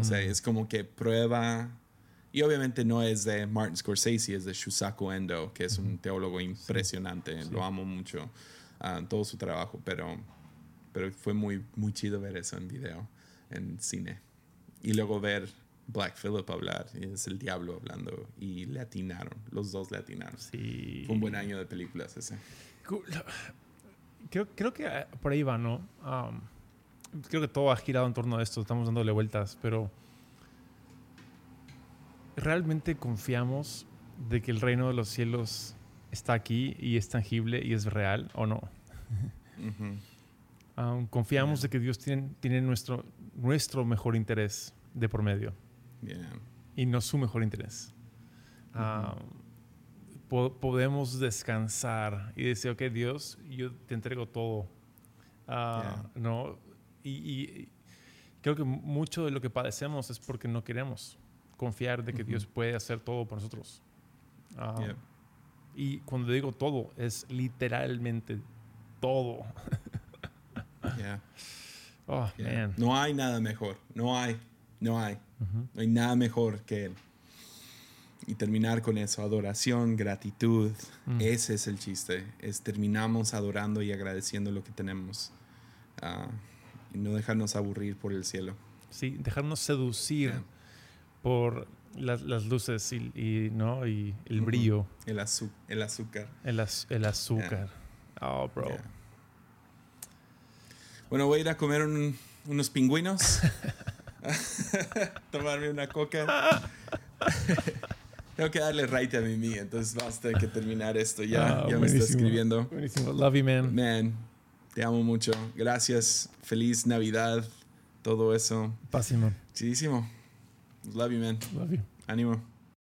O sea,
Mm.
es como que prueba. Y obviamente no es de Martin Scorsese, es de Shusaku Endo, que es un teólogo impresionante. Lo amo mucho, ah, todo su trabajo, pero, pero fue muy, muy chido ver eso en video, en cine. Y luego ver Black Phillip hablar, y es el diablo hablando, y le atinaron, los dos le atinaron.
Sí.
Fue un buen año de películas ese.
Creo, creo que eh, por ahí va, ¿no? Um, creo que todo ha girado en torno a esto, estamos dándole vueltas, pero ¿realmente confiamos de que el reino de los cielos está aquí y es tangible y es real o no? Um, confiamos de que Dios tiene, tiene nuestro, nuestro mejor interés de por medio
Yeah.
y no su mejor interés. Po- podemos descansar y decir, ok, Dios, yo te entrego todo. Ah, ¿no? Y, y creo que mucho de lo que padecemos es porque no queremos confiar de que. Dios puede hacer todo por nosotros. Y cuando digo todo, es literalmente todo.
Yeah.
Oh,
Yeah.
man.
No hay nada mejor, no hay, no hay.
Ujú.
No hay nada mejor que Él. Y terminar con eso, adoración, gratitud.
Mm.
Ese es el chiste. Es terminamos adorando y agradeciendo lo que tenemos. Ah, y no dejarnos aburrir por el cielo.
Sí, dejarnos seducir
Yeah.
por las, las luces y, y, ¿no? y el brillo,
El, azu- el azúcar.
el, az- el azúcar. Oh, bro.
Yeah. Bueno, voy a ir a comer un- unos pingüinos. Tomarme una coca. Tengo que darle right a Mimi, entonces vamos a tener que terminar esto. Ya,
Ah,
ya me está escribiendo.
Buenísimo. Love you, man.
Man, te amo mucho. Gracias. Feliz Navidad. Todo eso.
Paz, Simón.
Chidísimo. Love you, man.
Love you.
Ánimo.